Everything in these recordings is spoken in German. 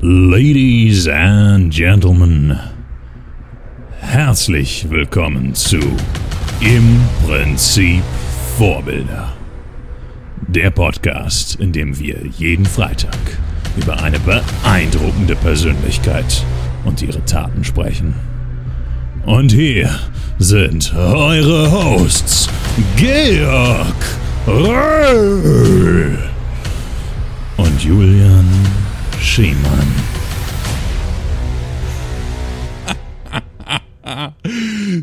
Ladies and Gentlemen, herzlich willkommen zu Im Prinzip Vorbilder. Der Podcast, in dem wir jeden Freitag über eine beeindruckende Persönlichkeit und ihre Taten sprechen. Und hier sind eure Hosts, Georg Röhl und Julian Schiemann.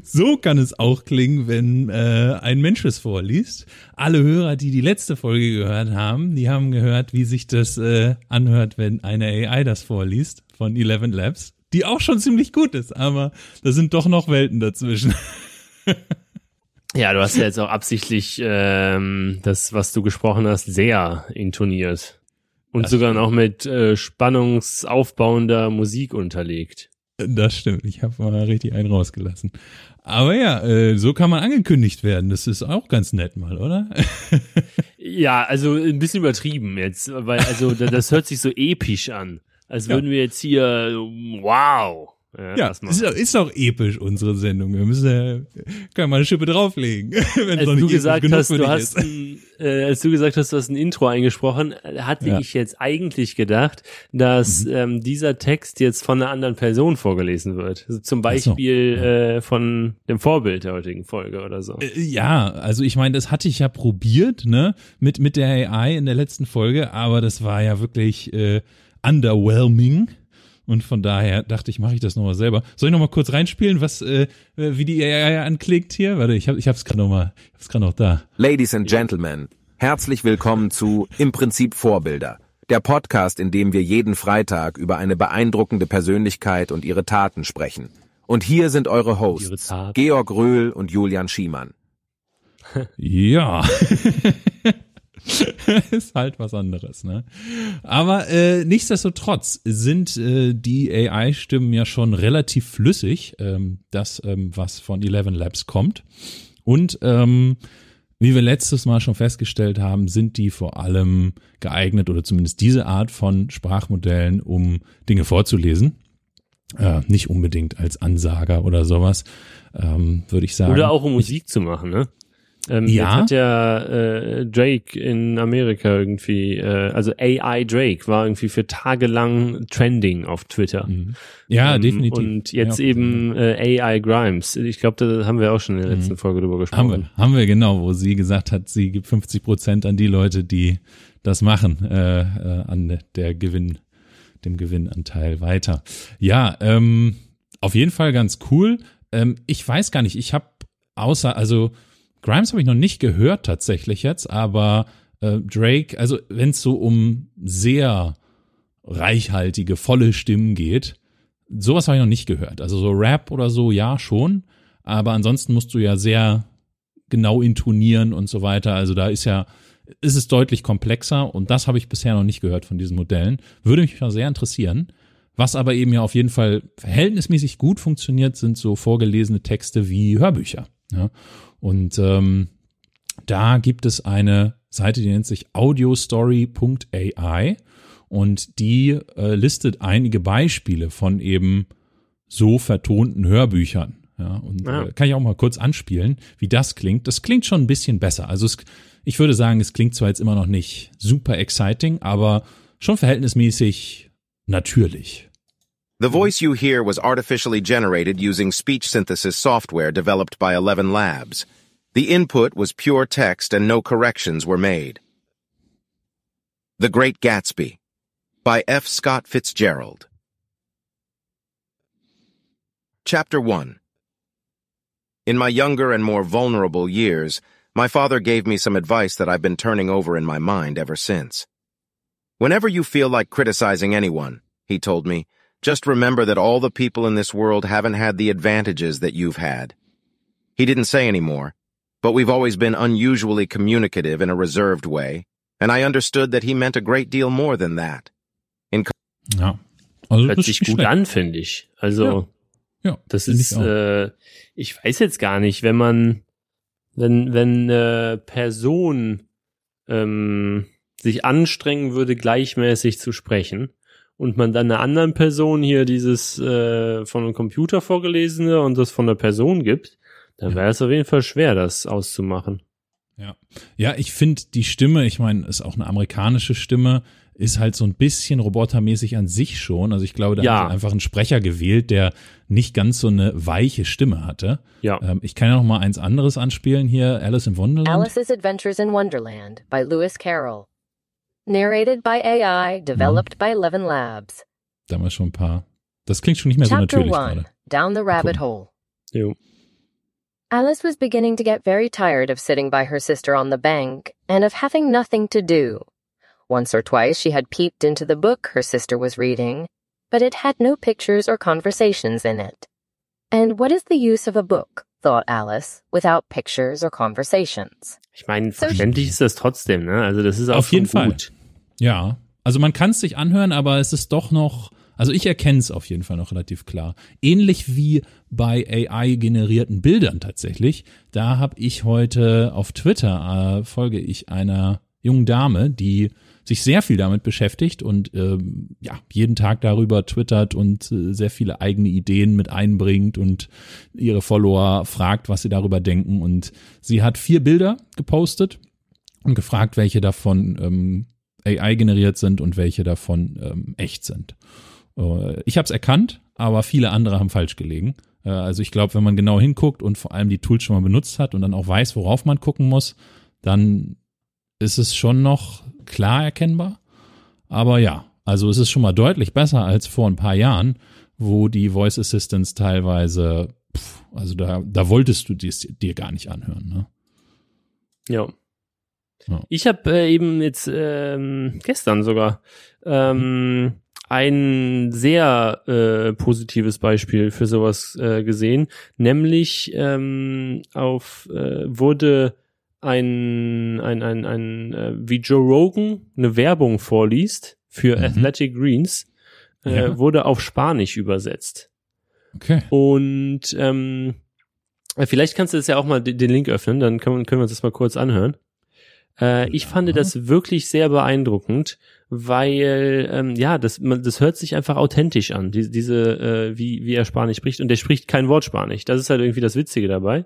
So kann es auch klingen, wenn äh, ein Mensch es vorliest. Alle Hörer, die die letzte Folge gehört haben, die haben gehört, wie sich das äh, anhört, wenn eine AI das vorliest von Eleven Labs, die auch schon ziemlich gut ist, aber da sind doch noch Welten dazwischen. Ja, du hast ja jetzt auch absichtlich ähm, das, was du gesprochen hast, sehr intoniert. Und Das sogar stimmt. noch mit äh, spannungsaufbauender Musik unterlegt. Das stimmt, ich habe mal richtig einen rausgelassen. Aber ja, äh, so kann man angekündigt werden. Das ist auch ganz nett mal, oder? Ja, also ein bisschen übertrieben jetzt, weil also da- das hört sich so episch an. Als Ja. würden wir jetzt hier wow. Ja, Ja, mal. ist, doch- ist doch episch, unsere Sendung. Wir müssen ja, können mal eine Schippe drauflegen. wenn als du gesagt hast, du hast, ein, äh, als du gesagt hast, du hast ein Intro eingesprochen, äh, hatte Ja. ich jetzt eigentlich gedacht, dass Mhm. ähm, dieser Text jetzt von einer anderen Person vorgelesen wird. Also zum Ach so, Beispiel äh, von dem Vorbild der heutigen Folge oder so. Äh, Ja, also ich meine, das hatte ich ja probiert, ne, mit, mit der AI in der letzten Folge, aber das war ja wirklich äh, underwhelming. Und von daher dachte ich, mache ich das nochmal selber. Soll ich nochmal kurz reinspielen, was, äh, wie die AI anklickt hier? Warte, ich habe ich hab's gerade nochmal, ich hab's gerade noch da. Ladies and Gentlemen, herzlich willkommen zu Im Prinzip Vorbilder, der Podcast, in dem wir jeden Freitag über eine beeindruckende Persönlichkeit und ihre Taten sprechen. Und hier sind eure Ihre Hosts, Taten. Georg Röhl und Julian Schiemann. Ja. ist halt was anderes, ne? Aber äh, nichtsdestotrotz sind äh, die AI-Stimmen ja schon relativ flüssig, ähm, das, ähm, was von Eleven Labs kommt. Und ähm, wie wir letztes Mal schon festgestellt haben, sind die vor allem geeignet oder zumindest diese Art von Sprachmodellen, um Dinge vorzulesen. Äh, nicht unbedingt als Ansager oder sowas, ähm, würde ich sagen. Oder auch um Musik zu machen, ne? Ähm, Ja. Jetzt hat ja äh, Drake in Amerika irgendwie, äh, also AI Drake war irgendwie für tagelang trending auf Twitter. Ja, Ähm, definitiv. Und jetzt ja, eben äh, AI Grimes. Ich glaube, da haben wir auch schon in der letzten Folge drüber Mhm. Haben gesprochen. wir, haben wir genau, wo sie gesagt hat, sie gibt 50 Prozent an die Leute, die das machen, äh, äh, an der Gewinn, dem Gewinnanteil weiter. Ja, ähm, auf jeden Fall ganz cool. Ähm, ich weiß gar nicht, ich habe außer, also Grimes habe ich noch nicht gehört tatsächlich jetzt, aber äh, Drake, also wenn es so um sehr reichhaltige, volle Stimmen geht, sowas habe ich noch nicht gehört. Also so Rap oder so, ja, schon. Aber ansonsten musst du ja sehr genau intonieren und so weiter. Also da ist ja, ist es deutlich komplexer und das habe ich bisher noch nicht gehört von diesen Modellen. Würde mich mal sehr interessieren. Was aber eben ja auf jeden Fall verhältnismäßig gut funktioniert, sind so vorgelesene Texte wie Hörbücher. Ja? Und ähm, da gibt es eine Seite, die nennt sich audiostory.ai und die äh, listet einige Beispiele von eben so vertonten Hörbüchern. Ja, und Ah. äh, kann ich auch mal kurz anspielen, wie das klingt. Das klingt schon ein bisschen besser. Also es, ich würde sagen, es klingt zwar jetzt immer noch nicht super exciting, aber schon verhältnismäßig natürlich. The hmm. voice you hear was artificially generated using speech synthesis software developed by Eleven Labs. The input was pure text and no corrections were made. The Great Gatsby by F. Scott Fitzgerald. Chapter 1 In my younger and more vulnerable years, my father gave me some advice that I've been turning over in my mind ever since. Whenever you feel like criticizing anyone, he told me, just remember that all the people in this world haven't had the advantages that you've had. He didn't say any more, but we've always been unusually communicative in a reserved way, and I understood that he meant a great deal more than that. Ja. Also Hört das sich gut schlecht. an, finde ich. Also, Ja, das finde ist, ich äh, ich weiß jetzt gar nicht, wenn man, wenn, wenn eine Person ähm, sich anstrengen würde, gleichmäßig zu sprechen und man dann einer anderen Person hier dieses äh, von einem Computer vorgelesene und das von der Person gibt, dann wäre es auf jeden Fall schwer, das auszumachen. Ja, ja, ich finde die Stimme, ich meine, ist auch eine amerikanische Stimme, ist halt so ein bisschen robotermäßig an sich schon. Also ich glaube, da Ja. hat einfach einen Sprecher gewählt, der nicht ganz so eine weiche Stimme hatte. Ja. Ähm, ich kann ja noch mal eins anderes anspielen hier, Alice in Wonderland. Alice's Adventures in Wonderland by Lewis Carroll. Narrated by AI, developed mm. by Eleven Labs. Da haben wir schon ein paar. Das klingt schon nicht mehr so Chapter natürlich 1 gerade. Down the Rabbit Cool. Hole. Jo. Alice was beginning to get very tired of sitting by her sister on the bank and of having nothing to do. Once or twice she had peeped into the book her sister was reading, but it had no pictures or conversations in it. And what is the use of a book, thought Alice, without pictures or conversations? Ich meine, verständlich ist das trotzdem, ne? Also das ist auch Auf jeden Fall. gut. Ja, also man kann es sich anhören, aber es ist doch noch, also ich erkenne es auf jeden Fall noch relativ klar. Ähnlich wie bei AI-generierten Bildern tatsächlich. Da habe ich heute auf Twitter, äh, folge ich einer jungen Dame, die sich sehr viel damit beschäftigt und ähm, ja, jeden Tag darüber twittert und äh, sehr viele eigene Ideen mit einbringt und ihre Follower fragt, was sie darüber denken. Und sie hat vier Bilder gepostet und gefragt, welche davon ähm, AI generiert sind und welche davon ähm, echt sind. Äh, ich habe es erkannt, aber viele andere haben falsch gelegen. Äh, also ich glaube, wenn man genau hinguckt und vor allem die Tools schon mal benutzt hat und dann auch weiß, worauf man gucken muss, dann ist es schon noch klar erkennbar. Aber ja, also es ist schon mal deutlich besser als vor ein paar Jahren, wo die Voice Assistants teilweise, pff, also da, da wolltest du dies dir gar nicht anhören. Ne? Ja. Ja. Ich habe äh, eben jetzt ähm, gestern sogar ähm, ein sehr äh, positives Beispiel für sowas äh, gesehen, nämlich ähm, auf äh, wurde ein ein ein, ein äh, wie Joe Rogan eine Werbung vorliest für Mhm. Athletic Greens äh, Ja. wurde auf Spanisch übersetzt. Okay. Und ähm, äh, vielleicht kannst du das ja auch mal den den Link öffnen, dann können, können wir uns das mal kurz anhören. Äh, ich Ja. fand das wirklich sehr beeindruckend, weil ähm, ja, das, man, das hört sich einfach authentisch an, die, diese, äh, wie, wie er Spanisch spricht. Und der spricht kein Wort Spanisch. Das ist halt irgendwie das Witzige dabei.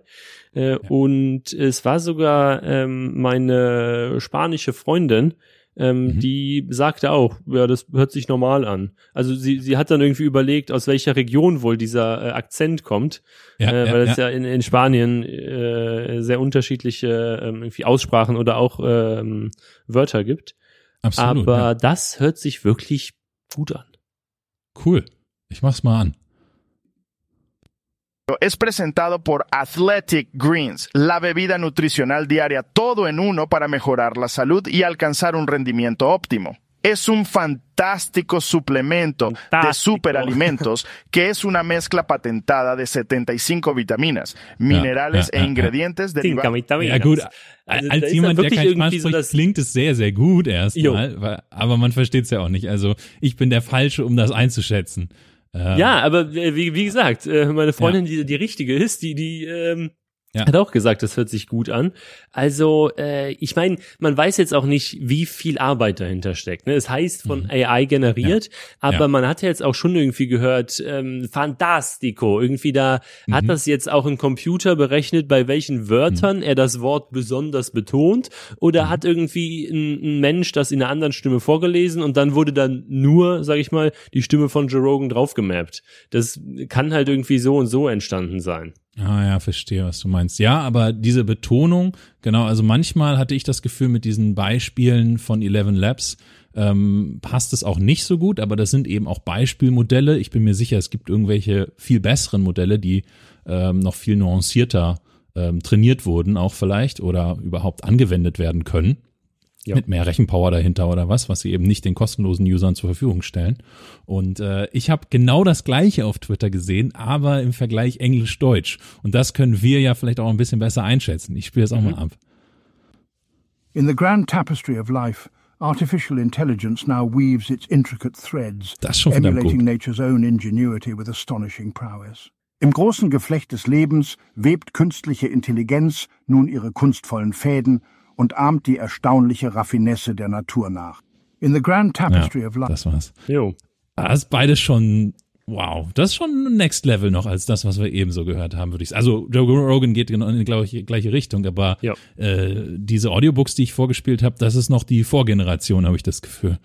Äh, Und es war sogar ähm, meine spanische Freundin, ähm, Mhm. die sagte auch, ja, das hört sich normal an. Also sie, sie hat dann irgendwie überlegt, aus welcher Region wohl dieser äh, Akzent kommt, Ja, äh, ja, weil es ja. ja in, in Spanien äh, sehr unterschiedliche ähm, irgendwie Aussprachen oder auch ähm, Wörter gibt. Absolut. Aber ja. das hört sich wirklich gut an. Cool. Ich mach's mal an. Es presentado por Athletic Greens, la bebida nutricional diaria, todo en uno para mejorar la salud y alcanzar un rendimiento óptimo. Es un fantástico suplemento de Fantástico. superalimentos que es una mezcla patentada de 75 vitaminas, minerales ja, e ja. ingredientes derivados. Ja gut, Also da als jemand, der kein so spricht, das- klingt es sehr, sehr gut erstmal, aber man versteht es ja auch nicht. Also ich bin der Falsche, um das einzuschätzen. Ja, aber äh, wie, wie gesagt, äh, meine Freundin, die die richtige ist, die die ähm, Ja. hat auch gesagt, das hört sich gut an. Also äh, ich meine, man weiß jetzt auch nicht, wie viel Arbeit dahinter steckt. Ne? Es heißt von Mhm. AI generiert, aber Ja. man hat ja jetzt auch schon irgendwie gehört, ähm, fantastico. Irgendwie da hat Mhm. das jetzt auch ein Computer berechnet, bei welchen Wörtern er das Wort besonders betont, oder Mhm. hat irgendwie ein, ein Mensch das in einer anderen Stimme vorgelesen und dann wurde dann nur, sag ich mal, die Stimme von Joe Rogan draufgemappt. Das kann halt irgendwie so und so entstanden sein. Ah ja, verstehe, was du meinst. Ja, aber diese Betonung, genau, also manchmal hatte ich das Gefühl mit diesen Beispielen von Eleven Labs, ähm, passt es auch nicht so gut, aber das sind eben auch Beispielmodelle. Ich bin mir sicher, es gibt irgendwelche viel besseren Modelle, die ähm, noch viel nuancierter ähm, trainiert wurden, auch vielleicht, oder überhaupt angewendet werden können. Ja. Mit mehr Rechenpower dahinter oder was, was sie eben nicht den kostenlosen Usern zur Verfügung stellen. Und äh, ich habe genau das gleiche auf Twitter gesehen, aber im Vergleich Englisch-Deutsch. Und das können wir ja vielleicht auch ein bisschen besser einschätzen. Ich spiele es auch mal ab. In the grand tapestry of life, artificial intelligence now weaves its intricate threads, Das ist schon verdammt emulating nature's own ingenuity with astonishing prowess. Im großen Geflecht des Lebens webt künstliche Intelligenz nun ihre kunstvollen Fäden und ahmt die erstaunliche Raffinesse der Natur nach. In the grand Ja, tapestry of life, das war's. Jo. Das ist beides schon, wow, das ist schon Next Level noch als das, was wir eben so gehört haben, würde ich sagen. Also Joe Rogan geht genau in die gleiche, gleiche Richtung, aber Ja. äh, diese Audiobooks, die ich vorgespielt habe, das ist noch die Vorgeneration, habe ich das Gefühl.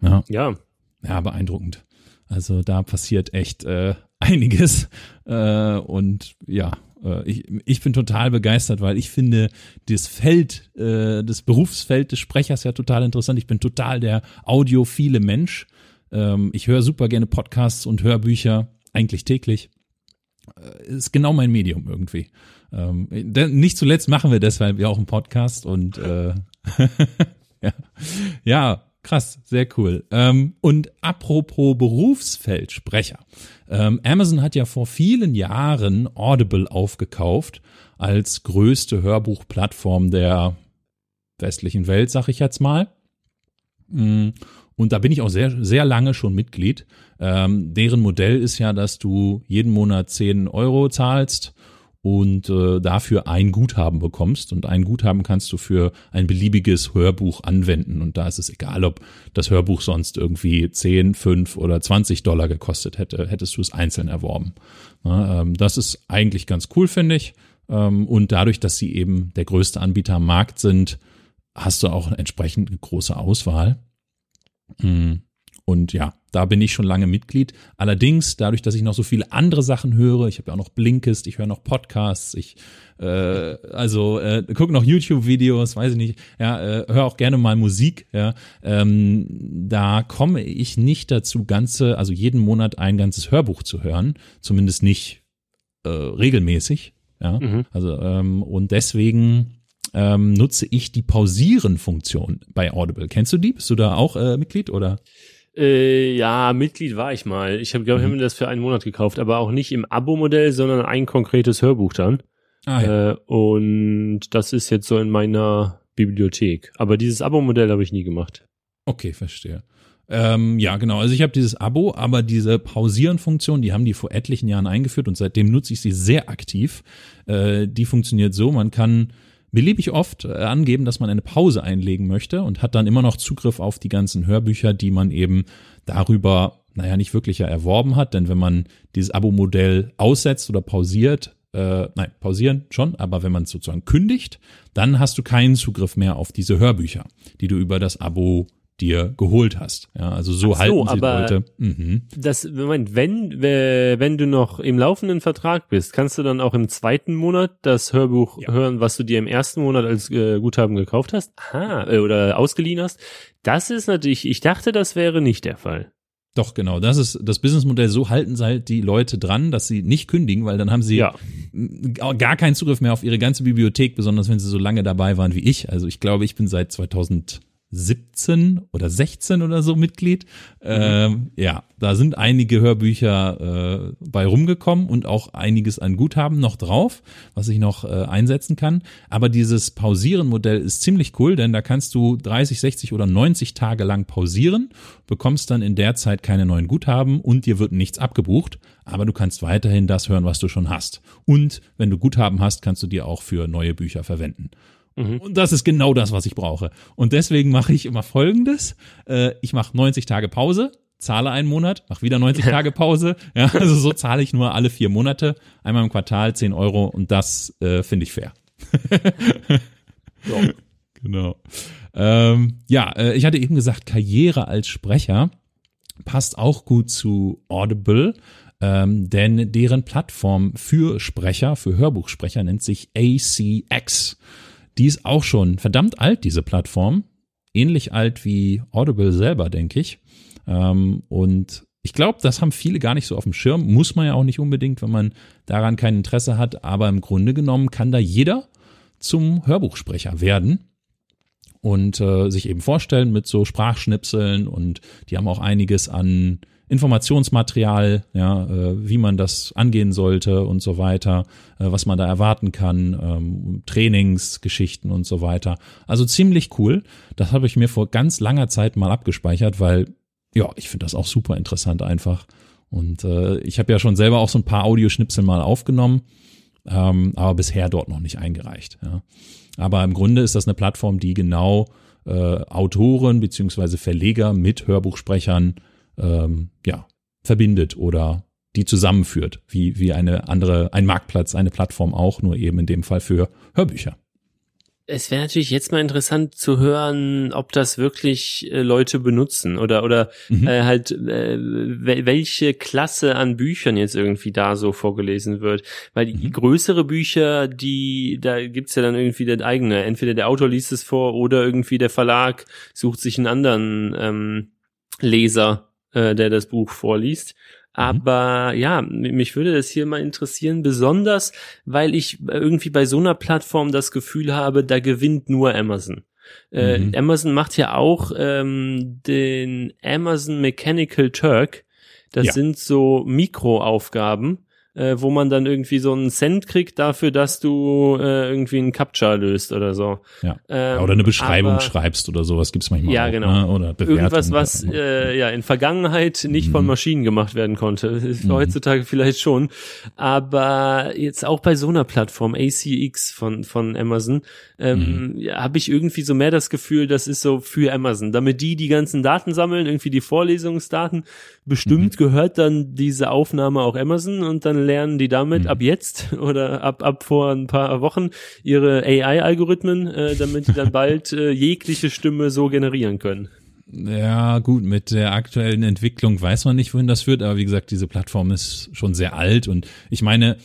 Ja, Ja, ja, beeindruckend. Also da passiert echt äh, einiges. Äh, und ja, ich, ich bin total begeistert, weil ich finde das Feld, äh, das Berufsfeld des Sprechers ja total interessant. Ich bin total der audiophile Mensch. Ähm, ich höre super gerne Podcasts und Hörbücher, eigentlich täglich. Äh, ist genau mein Medium irgendwie. Ähm, nicht zuletzt machen wir deshalb ja auch einen Podcast und äh, ja. ja, krass, sehr cool. Ähm, und apropos Berufsfeldsprecher. Ähm, Amazon hat ja vor vielen Jahren Audible aufgekauft als größte Hörbuchplattform der westlichen Welt, sag ich jetzt mal. Mm, Und da bin ich auch sehr, sehr lange schon Mitglied. Ähm, deren Modell ist ja, dass du jeden Monat 10 Euro zahlst und äh, dafür ein Guthaben bekommst. Und ein Guthaben kannst du für ein beliebiges Hörbuch anwenden. Und da ist es egal, ob das Hörbuch sonst irgendwie 10, 5 oder 20 Dollar gekostet hätte, hättest du es einzeln erworben. Na, ähm, das ist eigentlich ganz cool, finde ich. Ähm, und dadurch, dass sie eben der größte Anbieter am Markt sind, hast du auch entsprechend eine große Auswahl. Mm. Und ja, da bin ich schon lange Mitglied. Allerdings, dadurch, dass ich noch so viele andere Sachen höre, ich habe ja auch noch Blinkist, ich höre noch Podcasts, ich äh, also äh, gucke noch YouTube-Videos, weiß ich nicht, ja, äh, höre auch gerne mal Musik, ja, ähm, da komme ich nicht dazu, ganze, also jeden Monat ein ganzes Hörbuch zu hören, zumindest nicht äh, regelmäßig, ja, Mhm. also ähm, und deswegen ähm, nutze ich die Pausieren-Funktion bei Audible. Kennst du die? Bist du da auch äh, Mitglied oder? Äh, ja, Mitglied war ich mal. Ich habe, glaube ich, Mhm. hab mir das für einen Monat gekauft, aber auch nicht im Abo-Modell, sondern ein konkretes Hörbuch dann. Ah, Äh, und das ist jetzt so in meiner Bibliothek. Aber dieses Abo-Modell habe ich nie gemacht. Okay, verstehe. Ähm, ja, genau. Also ich habe dieses Abo, aber diese Pausieren-Funktion, die haben die vor etlichen Jahren eingeführt und seitdem nutze ich sie sehr aktiv. Äh, die funktioniert so, man kann beliebig oft äh, angeben, dass man eine Pause einlegen möchte und hat dann immer noch Zugriff auf die ganzen Hörbücher, die man eben darüber, naja, nicht wirklich ja erworben hat, denn wenn man dieses Abo-Modell aussetzt oder pausiert, äh, nein, pausieren schon, aber wenn man es sozusagen kündigt, dann hast du keinen Zugriff mehr auf diese Hörbücher, die du über das Abo dir geholt hast. Ja, also so, so, halten sie aber- Leute. Mhm. Das, Moment, wenn, äh, wenn du noch im laufenden Vertrag bist, kannst du dann auch im zweiten Monat das Hörbuch Ja. hören, was du dir im ersten Monat als äh, Guthaben gekauft hast? Aha, äh, oder ausgeliehen hast? Das ist natürlich, ich dachte, das wäre nicht der Fall. Doch, genau. Das ist das Businessmodell. So halten sie halt die Leute dran, dass sie nicht kündigen, weil dann haben sie Ja. gar keinen Zugriff mehr auf ihre ganze Bibliothek, besonders wenn sie so lange dabei waren wie ich. Also ich glaube, ich bin seit 2017 oder 16 oder so Mitglied. Ähm, ja, da sind einige Hörbücher äh, bei rumgekommen und auch einiges an Guthaben noch drauf, was ich noch äh, einsetzen kann. Aber dieses Pausieren-Modell ist ziemlich cool, denn da kannst du 30, 60 oder 90 Tage lang pausieren, bekommst dann in der Zeit keine neuen Guthaben und dir wird nichts abgebucht, aber du kannst weiterhin das hören, was du schon hast. Und wenn du Guthaben hast, kannst du dir auch für neue Bücher verwenden. Und das ist genau das, was ich brauche. Und deswegen mache ich immer Folgendes. Äh, ich mache 90 Tage Pause, zahle einen Monat, mache wieder 90 Tage Pause. Ja, also so zahle ich nur alle vier Monate, einmal im Quartal 10 Euro und das äh, finde ich fair. Genau. Ähm, ja, äh, ich hatte eben gesagt, Karriere als Sprecher passt auch gut zu Audible, ähm, denn deren Plattform für Sprecher, für Hörbuchsprecher nennt sich ACX. Die ist auch schon verdammt alt, diese Plattform. Ähnlich alt wie Audible selber, denke ich. Ähm, und ich glaube, das haben viele gar nicht so auf dem Schirm. Muss man ja auch nicht unbedingt, wenn man daran kein Interesse hat. Aber im Grunde genommen kann da jeder zum Hörbuchsprecher werden und äh, sich eben vorstellen mit so Sprachschnipseln und die haben auch einiges an Informationsmaterial, ja, äh, wie man das angehen sollte und so weiter, äh, was man da erwarten kann, ähm, Trainingsgeschichten und so weiter. Also ziemlich cool. Das habe ich mir vor ganz langer Zeit mal abgespeichert, weil ja, ich finde das auch super interessant einfach. Und äh, ich habe ja schon selber auch so ein paar Audioschnipsel mal aufgenommen, ähm, aber bisher dort noch nicht eingereicht. Ja. Aber im Grunde ist das eine Plattform, die genau äh, Autoren beziehungsweise Verleger mit Hörbuchsprechern ähm, ja, verbindet oder die zusammenführt, wie, wie eine andere, ein Marktplatz, eine Plattform auch, nur eben in dem Fall für Hörbücher. Es wäre natürlich jetzt mal interessant zu hören, ob das wirklich äh, Leute benutzen oder oder mhm. äh, halt äh, welche Klasse an Büchern jetzt irgendwie da so vorgelesen wird. Weil die mhm. größere Bücher, die da gibt's ja dann irgendwie der eigene. Entweder der Autor liest es vor oder irgendwie der Verlag sucht sich einen anderen ähm, Leser, äh, der das Buch vorliest. Mhm. Aber ja, mich würde das hier mal interessieren, besonders weil ich irgendwie bei so einer Plattform das Gefühl habe, da gewinnt nur Amazon. Äh, mhm. Amazon macht ja auch ähm, den Amazon Mechanical Turk. Das ja. sind so Mikroaufgaben, äh, wo man dann irgendwie so einen Cent kriegt dafür, dass du äh, irgendwie einen Captcha löst oder so. Ja. Ähm, oder eine Beschreibung aber, schreibst oder sowas gibt's manchmal ja, auch. Genau. Ne? Oder Bewertung Irgendwas, was äh, ja in Vergangenheit nicht mhm. von Maschinen gemacht werden konnte. Mhm. Heutzutage vielleicht schon. Aber jetzt auch bei so einer Plattform, ACX von, von Amazon, ähm, mhm. ja, habe ich irgendwie so mehr das Gefühl, das ist so für Amazon. Damit die die ganzen Daten sammeln, irgendwie die Vorlesungsdaten, bestimmt mhm. gehört dann diese Aufnahme auch Amazon und dann lernen die damit mhm. ab jetzt oder ab, ab vor ein paar Wochen ihre AI-Algorithmen, äh, damit die dann bald äh, jegliche Stimme so generieren können. Ja, gut, mit der aktuellen Entwicklung weiß man nicht, wohin das führt, aber wie gesagt, diese Plattform ist schon sehr alt und ich meine,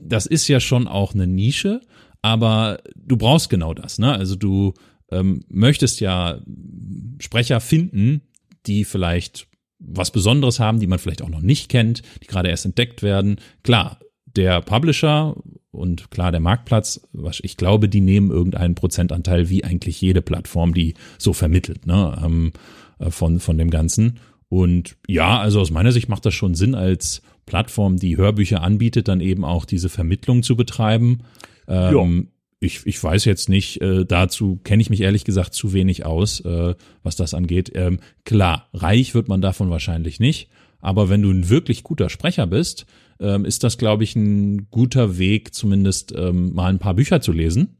das ist ja schon auch eine Nische, aber du brauchst genau das, ne? Also du ähm, möchtest ja Sprecher finden, die vielleicht was Besonderes haben, die man vielleicht auch noch nicht kennt, die gerade erst entdeckt werden. Klar, der Publisher und klar der Marktplatz, ich glaube, die nehmen irgendeinen Prozentanteil, wie eigentlich jede Plattform, die so vermittelt, ne, ähm, äh, von, von dem Ganzen. Und ja, also aus meiner Sicht macht das schon Sinn, als Plattform, die Hörbücher anbietet, dann eben auch diese Vermittlung zu betreiben. Ähm, ich, ich weiß jetzt nicht, äh, dazu kenne ich mich ehrlich gesagt zu wenig aus, äh, was das angeht. Ähm, klar, reich wird man davon wahrscheinlich nicht, aber wenn du ein wirklich guter Sprecher bist, ähm, ist das, glaube ich, ein guter Weg, zumindest ähm, mal ein paar Bücher zu lesen.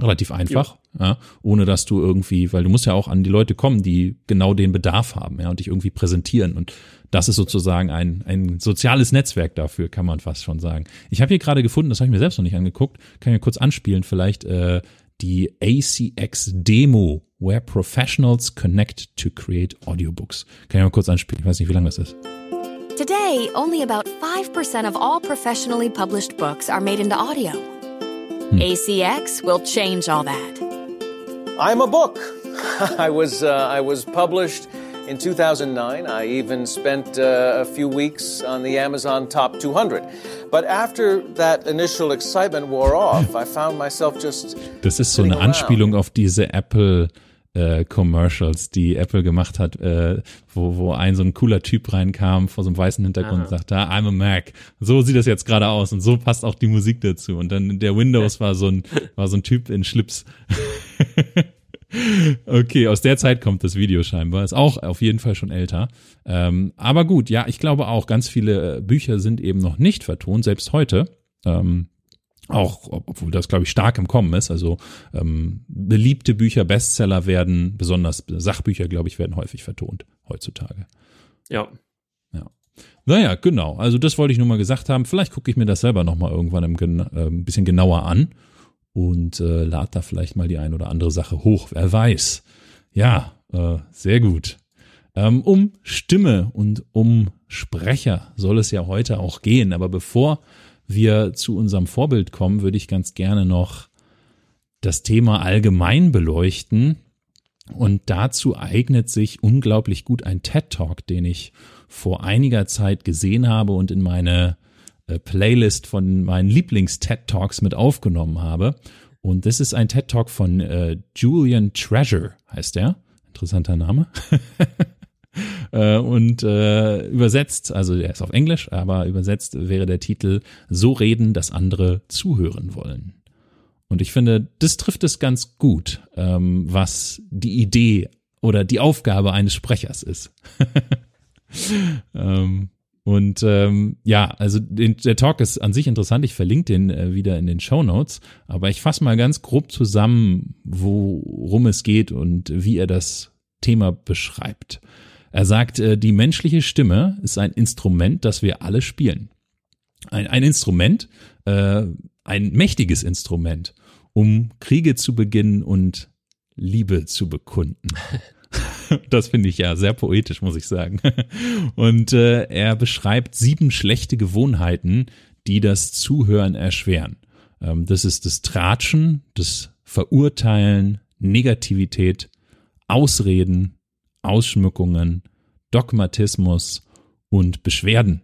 Relativ einfach, ja. ja. ohne dass du irgendwie, weil du musst ja auch an die Leute kommen, die genau den Bedarf haben, ja, und dich irgendwie präsentieren. Und das ist sozusagen ein, ein soziales Netzwerk dafür, kann man fast schon sagen. Ich habe hier gerade gefunden, das habe ich mir selbst noch nicht angeguckt, kann ich mir kurz anspielen, vielleicht äh, die ACX Demo, where professionals connect to create audiobooks. Kann ich mal kurz anspielen, ich weiß nicht, wie lange das ist. Today, only about 5% of all professionally published books are made into audio. Hmm. ACX will change all that. I'm a book. I was uh, I was published In 2009, I even spent uh, a few weeks on the Amazon Top 200. But after that initial excitement wore off, I found myself just. Das ist so eine Anspielung auf diese Apple. Äh, Commercials, die Apple gemacht hat, äh, wo, wo ein so ein cooler Typ reinkam vor so einem weißen Hintergrund Aha. und sagte, ah, I'm a Mac. So sieht das jetzt gerade aus und so passt auch die Musik dazu. Und dann der Windows war so ein, war so ein Typ in Schlips. Okay, aus der Zeit kommt das Video scheinbar. Ist auch auf jeden Fall schon älter. Ähm, aber gut, ja, ich glaube auch, ganz viele äh, Bücher sind eben noch nicht vertont, selbst heute. Ähm, auch, obwohl das, glaube ich, stark im Kommen ist. Also ähm, beliebte Bücher, Bestseller werden, besonders Sachbücher, glaube ich, werden häufig vertont heutzutage. Ja. Ja. Naja, genau. Also das wollte ich nur mal gesagt haben. Vielleicht gucke ich mir das selber noch mal irgendwann äh, ein bisschen genauer an und äh, lad da vielleicht mal die ein oder andere Sache hoch. Wer weiß. Ja, äh, sehr gut. Ähm, um Stimme und um Sprecher soll es ja heute auch gehen. Aber bevor wir zu unserem Vorbild kommen, würde ich ganz gerne noch das Thema allgemein beleuchten. Und dazu eignet sich unglaublich gut ein TED Talk, den ich vor einiger Zeit gesehen habe und in meine äh, Playlist von meinen Lieblings-TED Talks mit aufgenommen habe. Und das ist ein TED Talk von äh, Julian Treasure, heißt der. Interessanter Name. äh, und äh, übersetzt, also er ist auf Englisch, aber übersetzt wäre der Titel So reden, dass andere zuhören wollen. Und ich finde, das trifft es ganz gut, ähm, was die Idee oder die Aufgabe eines Sprechers ist. ähm, und ähm, ja, also den, der Talk ist an sich interessant. Ich verlinke den äh, wieder in den Show Notes. Aber ich fasse mal ganz grob zusammen, worum es geht und wie er das Thema beschreibt. Er sagt, äh, die menschliche Stimme ist ein Instrument, das wir alle spielen. Ein, ein Instrument, äh, ein mächtiges Instrument, um Kriege zu beginnen und Liebe zu bekunden. Das finde ich ja sehr poetisch, muss ich sagen. Und äh, er beschreibt sieben schlechte Gewohnheiten, die das Zuhören erschweren. Ähm, das ist das Tratschen, das Verurteilen, Negativität, Ausreden, Ausschmückungen, Dogmatismus und Beschwerden.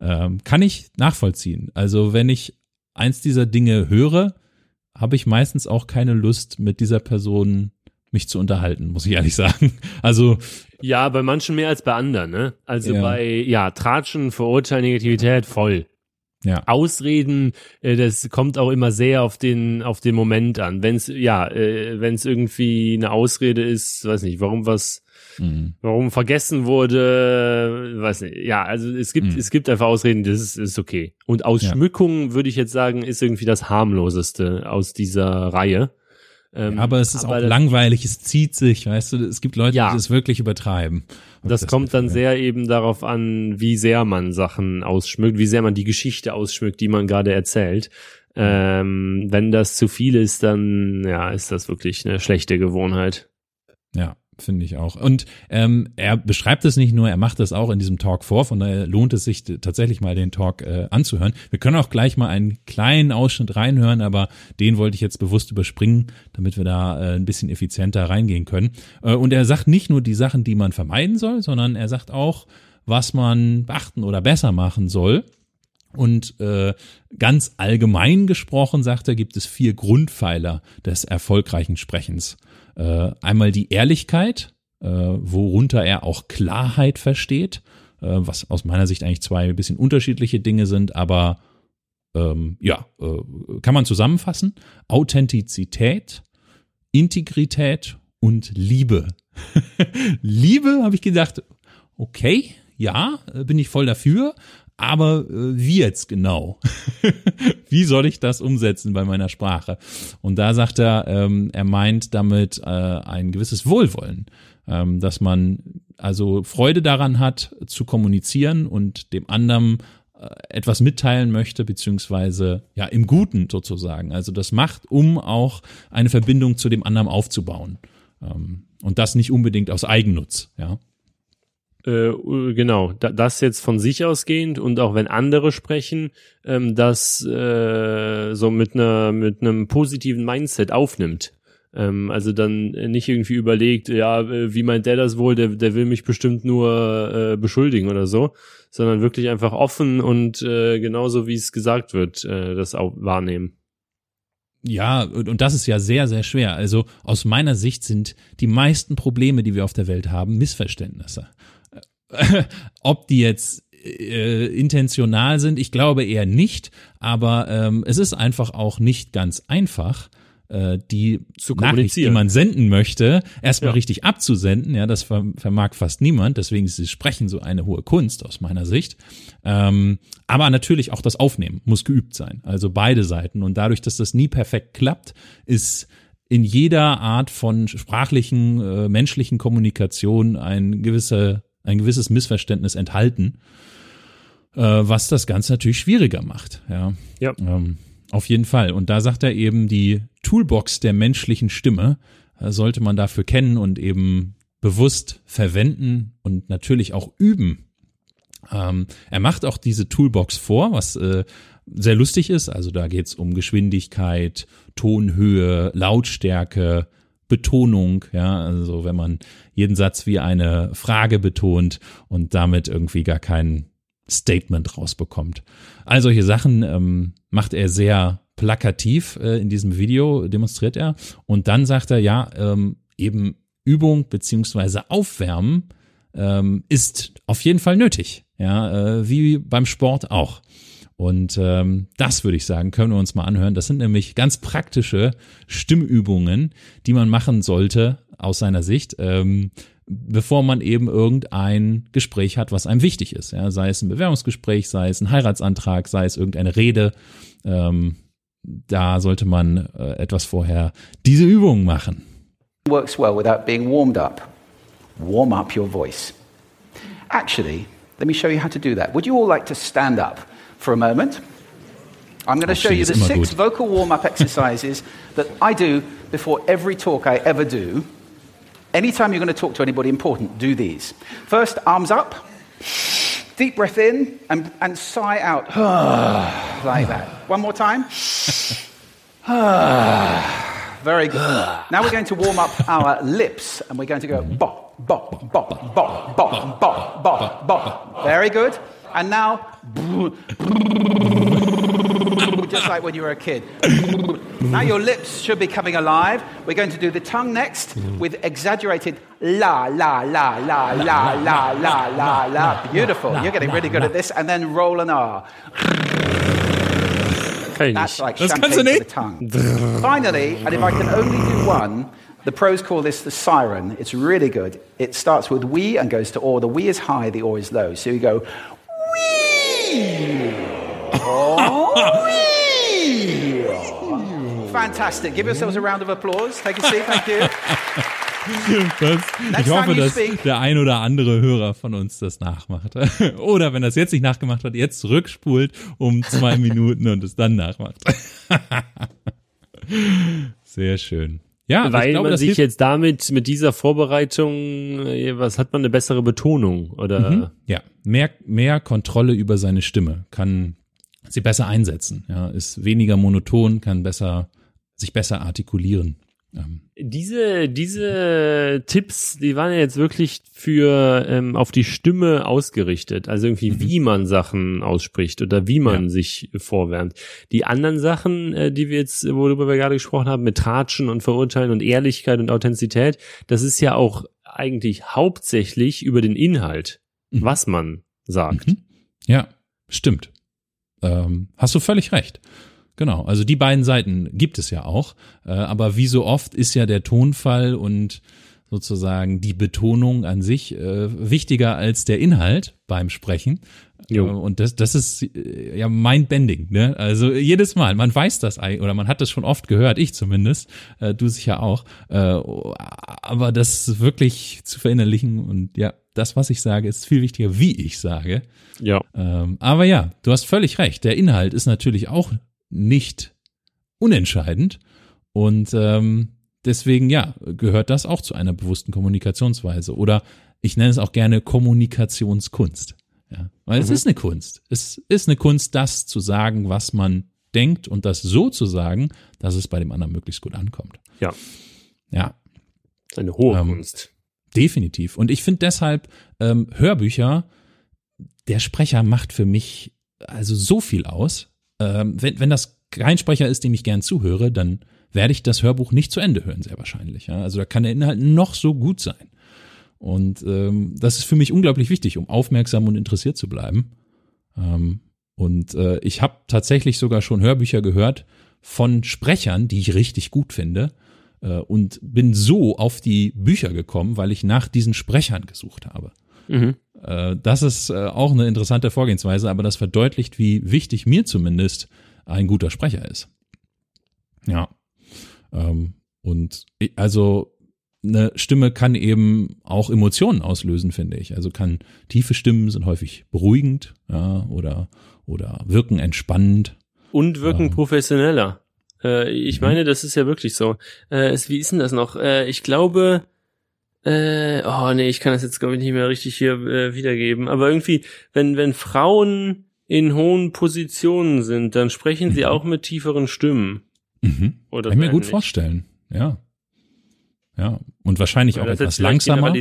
Ähm, kann ich nachvollziehen. Also wenn ich eins dieser Dinge höre, habe ich meistens auch keine Lust, mit dieser Person mich zu unterhalten, muss ich ehrlich sagen. Also ja, bei manchen mehr als bei anderen, ne? Also ja. bei ja Tratschen, Verurteilen, Negativität voll. Ja. Ausreden, äh, das kommt auch immer sehr auf den auf den Moment an. Wenn es ja, äh, wenn es irgendwie eine Ausrede ist, weiß nicht, warum was mhm. warum vergessen wurde, weiß nicht. Ja, also es gibt mhm. es gibt einfach Ausreden, das ist, ist okay. Und Ausschmückung ja. würde ich jetzt sagen, ist irgendwie das harmloseste aus dieser Reihe. Ähm, aber es ist aber auch langweilig, es zieht sich, weißt du, es gibt Leute, ja. die das wirklich übertreiben. Das, das, kommt dann sehr eben darauf an, wie sehr man Sachen ausschmückt, wie sehr man die Geschichte ausschmückt, die man gerade erzählt. Ähm, wenn das zu viel ist, dann ja, ist das wirklich eine schlechte Gewohnheit. Ja, finde ich auch. Und ähm, er beschreibt es nicht nur, er macht das auch in diesem Talk vor, von daher lohnt es sich tatsächlich mal den Talk äh, anzuhören. Wir können auch gleich mal einen kleinen Ausschnitt reinhören, aber den wollte ich jetzt bewusst überspringen, damit wir da äh, ein bisschen effizienter reingehen können. Äh, und er sagt nicht nur die Sachen, die man vermeiden soll, sondern er sagt auch, was man beachten oder besser machen soll. Und äh, ganz allgemein gesprochen, sagt er, gibt es vier Grundpfeiler des erfolgreichen Sprechens. Äh, einmal die Ehrlichkeit, äh, worunter er auch Klarheit versteht, äh, was aus meiner Sicht eigentlich zwei bisschen unterschiedliche Dinge sind, aber ähm, ja, äh, kann man zusammenfassen. Authentizität, Integrität und Liebe. Liebe, habe ich gedacht, okay, ja, bin ich voll dafür, aber äh, wie jetzt genau? wie soll ich das umsetzen bei meiner Sprache? Und da sagt er, ähm, er meint damit äh, ein gewisses Wohlwollen, ähm, dass man also Freude daran hat, zu kommunizieren und dem anderen äh, etwas mitteilen möchte, beziehungsweise ja im Guten sozusagen. Also das macht, um auch eine Verbindung zu dem anderen aufzubauen. Ähm, und das nicht unbedingt aus Eigennutz, ja. Äh, genau, da, das jetzt von sich ausgehend und auch wenn andere sprechen, ähm, das äh, so mit einer mit einem positiven Mindset aufnimmt. Ähm, also dann nicht irgendwie überlegt, ja, äh, wie meint der das wohl, der, der will mich bestimmt nur äh, beschuldigen oder so, sondern wirklich einfach offen und äh, genauso wie es gesagt wird, äh, das auch wahrnehmen. Ja, und, und das ist ja sehr, sehr schwer. Also aus meiner Sicht sind die meisten Probleme, die wir auf der Welt haben, Missverständnisse. Ob die jetzt äh, intentional sind, ich glaube eher nicht, aber ähm, es ist einfach auch nicht ganz einfach, äh, die zu Nachricht, die man senden möchte, erstmal ja. richtig abzusenden. Ja, das vermag fast niemand. Deswegen ist das Sprechen so eine hohe Kunst aus meiner Sicht. Ähm, aber natürlich auch das Aufnehmen muss geübt sein. Also beide Seiten. Und dadurch, dass das nie perfekt klappt, ist in jeder Art von sprachlichen, äh, menschlichen Kommunikation ein gewisser ein gewisses Missverständnis enthalten, äh, was das Ganze natürlich schwieriger macht. Ja. ja. Ähm, auf jeden Fall. Und da sagt er eben, die Toolbox der menschlichen Stimme äh, sollte man dafür kennen und eben bewusst verwenden und natürlich auch üben. Ähm, er macht auch diese Toolbox vor, was äh, sehr lustig ist. Also da geht's um Geschwindigkeit, Tonhöhe, Lautstärke, Betonung, ja, also wenn man jeden Satz wie eine Frage betont und damit irgendwie gar kein Statement rausbekommt. All solche Sachen ähm, macht er sehr plakativ äh, in diesem Video, demonstriert er. Und dann sagt er, ja, ähm, eben Übung beziehungsweise Aufwärmen ähm, ist auf jeden Fall nötig. Ja, äh, wie beim Sport auch. Und ähm, das würde ich sagen, können wir uns mal anhören. Das sind nämlich ganz praktische Stimmübungen, die man machen sollte aus seiner Sicht, ähm, bevor man eben irgendein Gespräch hat, was einem wichtig ist. Ja, sei es ein Bewerbungsgespräch, sei es ein Heiratsantrag, sei es irgendeine Rede. Ähm, da sollte man äh, etwas vorher diese Übungen machen. Works well without being warmed up. Warm up your voice. Actually, let me show you how to do that. Would you all like to stand up for a moment? I'm going to show you the six gut. vocal warm up exercises that I do before every talk I ever do. Anytime you're going to talk to anybody important, do these. First, arms up, deep breath in, and, and sigh out. like that. One more time. Very good. Now we're going to warm up our lips, and we're going to go bop, bop, bop, bop, bop, bop, bop, bop. Very good. And now, just like when you were a kid. Now your lips should be coming alive. We're going to do the tongue next with exaggerated la, la, la, la, la, la, la, la, la. Beautiful. You're getting really good at this. And then roll an R. That's like champagne for the tongue. Finally, and if I can only do one, the pros call this the siren. It's really good. It starts with we and goes to or. The we is high, the or is low. So you go. Fantastic. Give yourselves a round of applause. Take a seat. Thank you. Das, ich hoffe, dass der ein oder andere Hörer von uns das nachmacht. Oder wenn das jetzt nicht nachgemacht hat, jetzt zurückspult um zwei Minuten und es dann nachmacht. Sehr schön. Ja, Weil glaube, man sich jetzt damit, mit dieser Vorbereitung, äh, was hat man eine bessere Betonung? Oder Mhm. Ja, mehr, mehr Kontrolle über seine Stimme, kann sie besser einsetzen, ja, ist weniger monoton, kann besser, sich besser artikulieren. Ähm, diese, diese Tipps, die waren ja jetzt wirklich für ähm, auf die Stimme ausgerichtet. Also irgendwie, wie man Sachen ausspricht oder wie man Ja. sich vorwärmt. Die anderen Sachen, äh, die wir jetzt, worüber wir gerade gesprochen haben, mit Tratschen und Verurteilen und Ehrlichkeit und Authentizität, das ist ja auch eigentlich hauptsächlich über den Inhalt, Mhm. was man sagt. Mhm. Ja, stimmt. Ähm, hast du völlig recht. Genau, also die beiden Seiten gibt es ja auch, äh, aber wie so oft ist ja der Tonfall und sozusagen die Betonung an sich äh, wichtiger als der Inhalt beim Sprechen. Jo. Äh, und das, das ist äh, ja mindbending, ne? Also jedes Mal, man weiß das oder man hat das schon oft gehört, ich zumindest, äh, du sicher auch. Äh, aber das wirklich zu verinnerlichen und ja, das, was ich sage, ist viel wichtiger, wie ich sage. Ja. Ähm, aber ja, du hast völlig recht. Der Inhalt ist natürlich auch nicht unentscheidend. Und ähm, deswegen, ja, gehört das auch zu einer bewussten Kommunikationsweise. Oder ich nenne es auch gerne Kommunikationskunst. Ja, weil es ist eine Kunst. Es ist eine Kunst, das zu sagen, was man denkt und das so zu sagen, dass es bei dem anderen möglichst gut ankommt. Ja. Ja, Eine hohe Ähm, Kunst. Definitiv. Und ich finde deshalb ähm, Hörbücher, der Sprecher macht für mich also so viel aus. Ähm, wenn, wenn das kein Sprecher ist, dem ich gern zuhöre, dann werde ich das Hörbuch nicht zu Ende hören, sehr wahrscheinlich. Ja? Also da kann der Inhalt noch so gut sein. Und ähm, das ist für mich unglaublich wichtig, um aufmerksam und interessiert zu bleiben. Ähm, und äh, ich habe tatsächlich sogar schon Hörbücher gehört von Sprechern, die ich richtig gut finde äh, und bin so auf die Bücher gekommen, weil ich nach diesen Sprechern gesucht habe. Mhm. Äh, das ist äh, auch eine interessante Vorgehensweise, aber das verdeutlicht, wie wichtig mir zumindest ein guter Sprecher ist. Ja. Ähm, und also eine Stimme kann eben auch Emotionen auslösen, finde ich. Also kann tiefe Stimmen sind häufig beruhigend, ja, oder oder wirken entspannend. Und wirken Ähm. professioneller. Äh, ich Mhm. meine, das ist ja wirklich so. Äh, es, wie ist denn das noch? Äh, ich glaube, äh, oh nee, ich kann das jetzt glaube ich nicht mehr richtig hier äh, wiedergeben. Aber irgendwie, wenn wenn Frauen in hohen Positionen sind, dann sprechen sie Mhm. auch mit tieferen Stimmen. Mhm. Oder Kann ich mir gut ähnlich. vorstellen. Ja. Ja. Und wahrscheinlich auch Weil das etwas langsamer.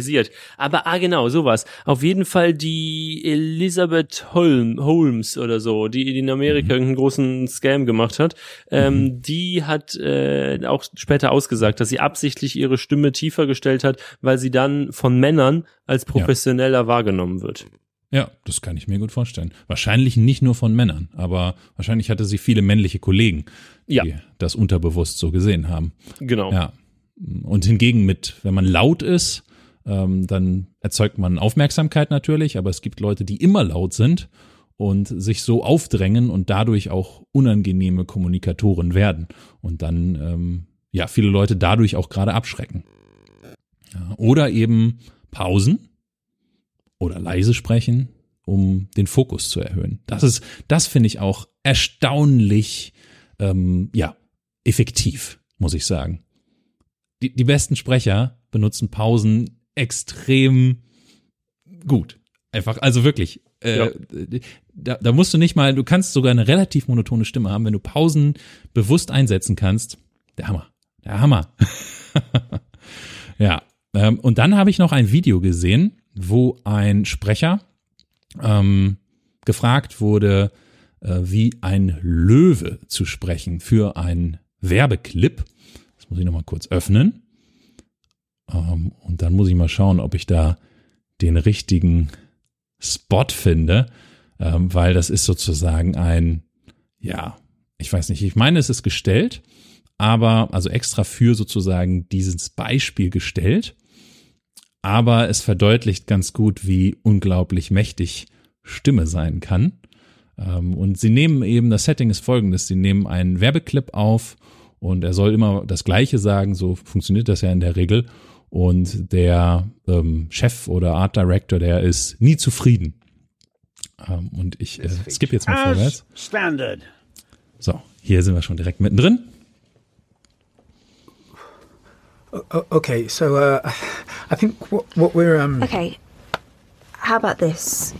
Aber ah genau, sowas. Auf jeden Fall die Elizabeth Holm, Holmes oder so, die in Amerika Mhm. irgendeinen großen Scam gemacht hat, ähm, die hat äh, auch später ausgesagt, dass sie absichtlich ihre Stimme tiefer gestellt hat, weil sie dann von Männern als professioneller wahrgenommen wird. Ja, das kann ich mir gut vorstellen. Wahrscheinlich nicht nur von Männern, aber wahrscheinlich hatte sie viele männliche Kollegen, die Ja. das unterbewusst so gesehen haben. Genau. Ja. Und hingegen mit, wenn man laut ist, ähm, dann erzeugt man Aufmerksamkeit natürlich, aber es gibt Leute, die immer laut sind und sich so aufdrängen und dadurch auch unangenehme Kommunikatoren werden und dann ähm, ja viele Leute dadurch auch gerade abschrecken. Ja, oder eben Pausen oder leise sprechen, um den Fokus zu erhöhen. Das ist, das finde ich auch erstaunlich, ähm, ja, effektiv, muss ich sagen. Die, die besten Sprecher benutzen Pausen extrem gut. Einfach, also wirklich. Äh, ja. da, da musst du nicht mal, du kannst sogar eine relativ monotone Stimme haben, wenn du Pausen bewusst einsetzen kannst. Der Hammer. Der Hammer. ja. Ähm, und dann habe ich noch ein Video gesehen, wo ein Sprecher ähm, gefragt wurde, äh, wie ein Löwe zu sprechen für einen Werbeclip. Das muss ich nochmal kurz öffnen. Ähm, und dann muss ich mal schauen, ob ich da den richtigen Spot finde, ähm, weil das ist sozusagen ein, ja, ich weiß nicht, ich meine, es ist gestellt, aber also extra für sozusagen dieses Beispiel gestellt, aber es verdeutlicht ganz gut, wie unglaublich mächtig Stimme sein kann. Ähm, und sie nehmen eben, das Setting ist folgendes, sie nehmen einen Werbeclip auf und er soll immer das Gleiche sagen, so funktioniert das ja in der Regel. Und der ähm, Chef oder Art Director, der ist nie zufrieden. Ähm, und ich äh, skippe jetzt mal vorwärts. Standard. So, hier sind wir schon direkt mittendrin. Okay, so uh, I think what, what we're um. Okay, how about this?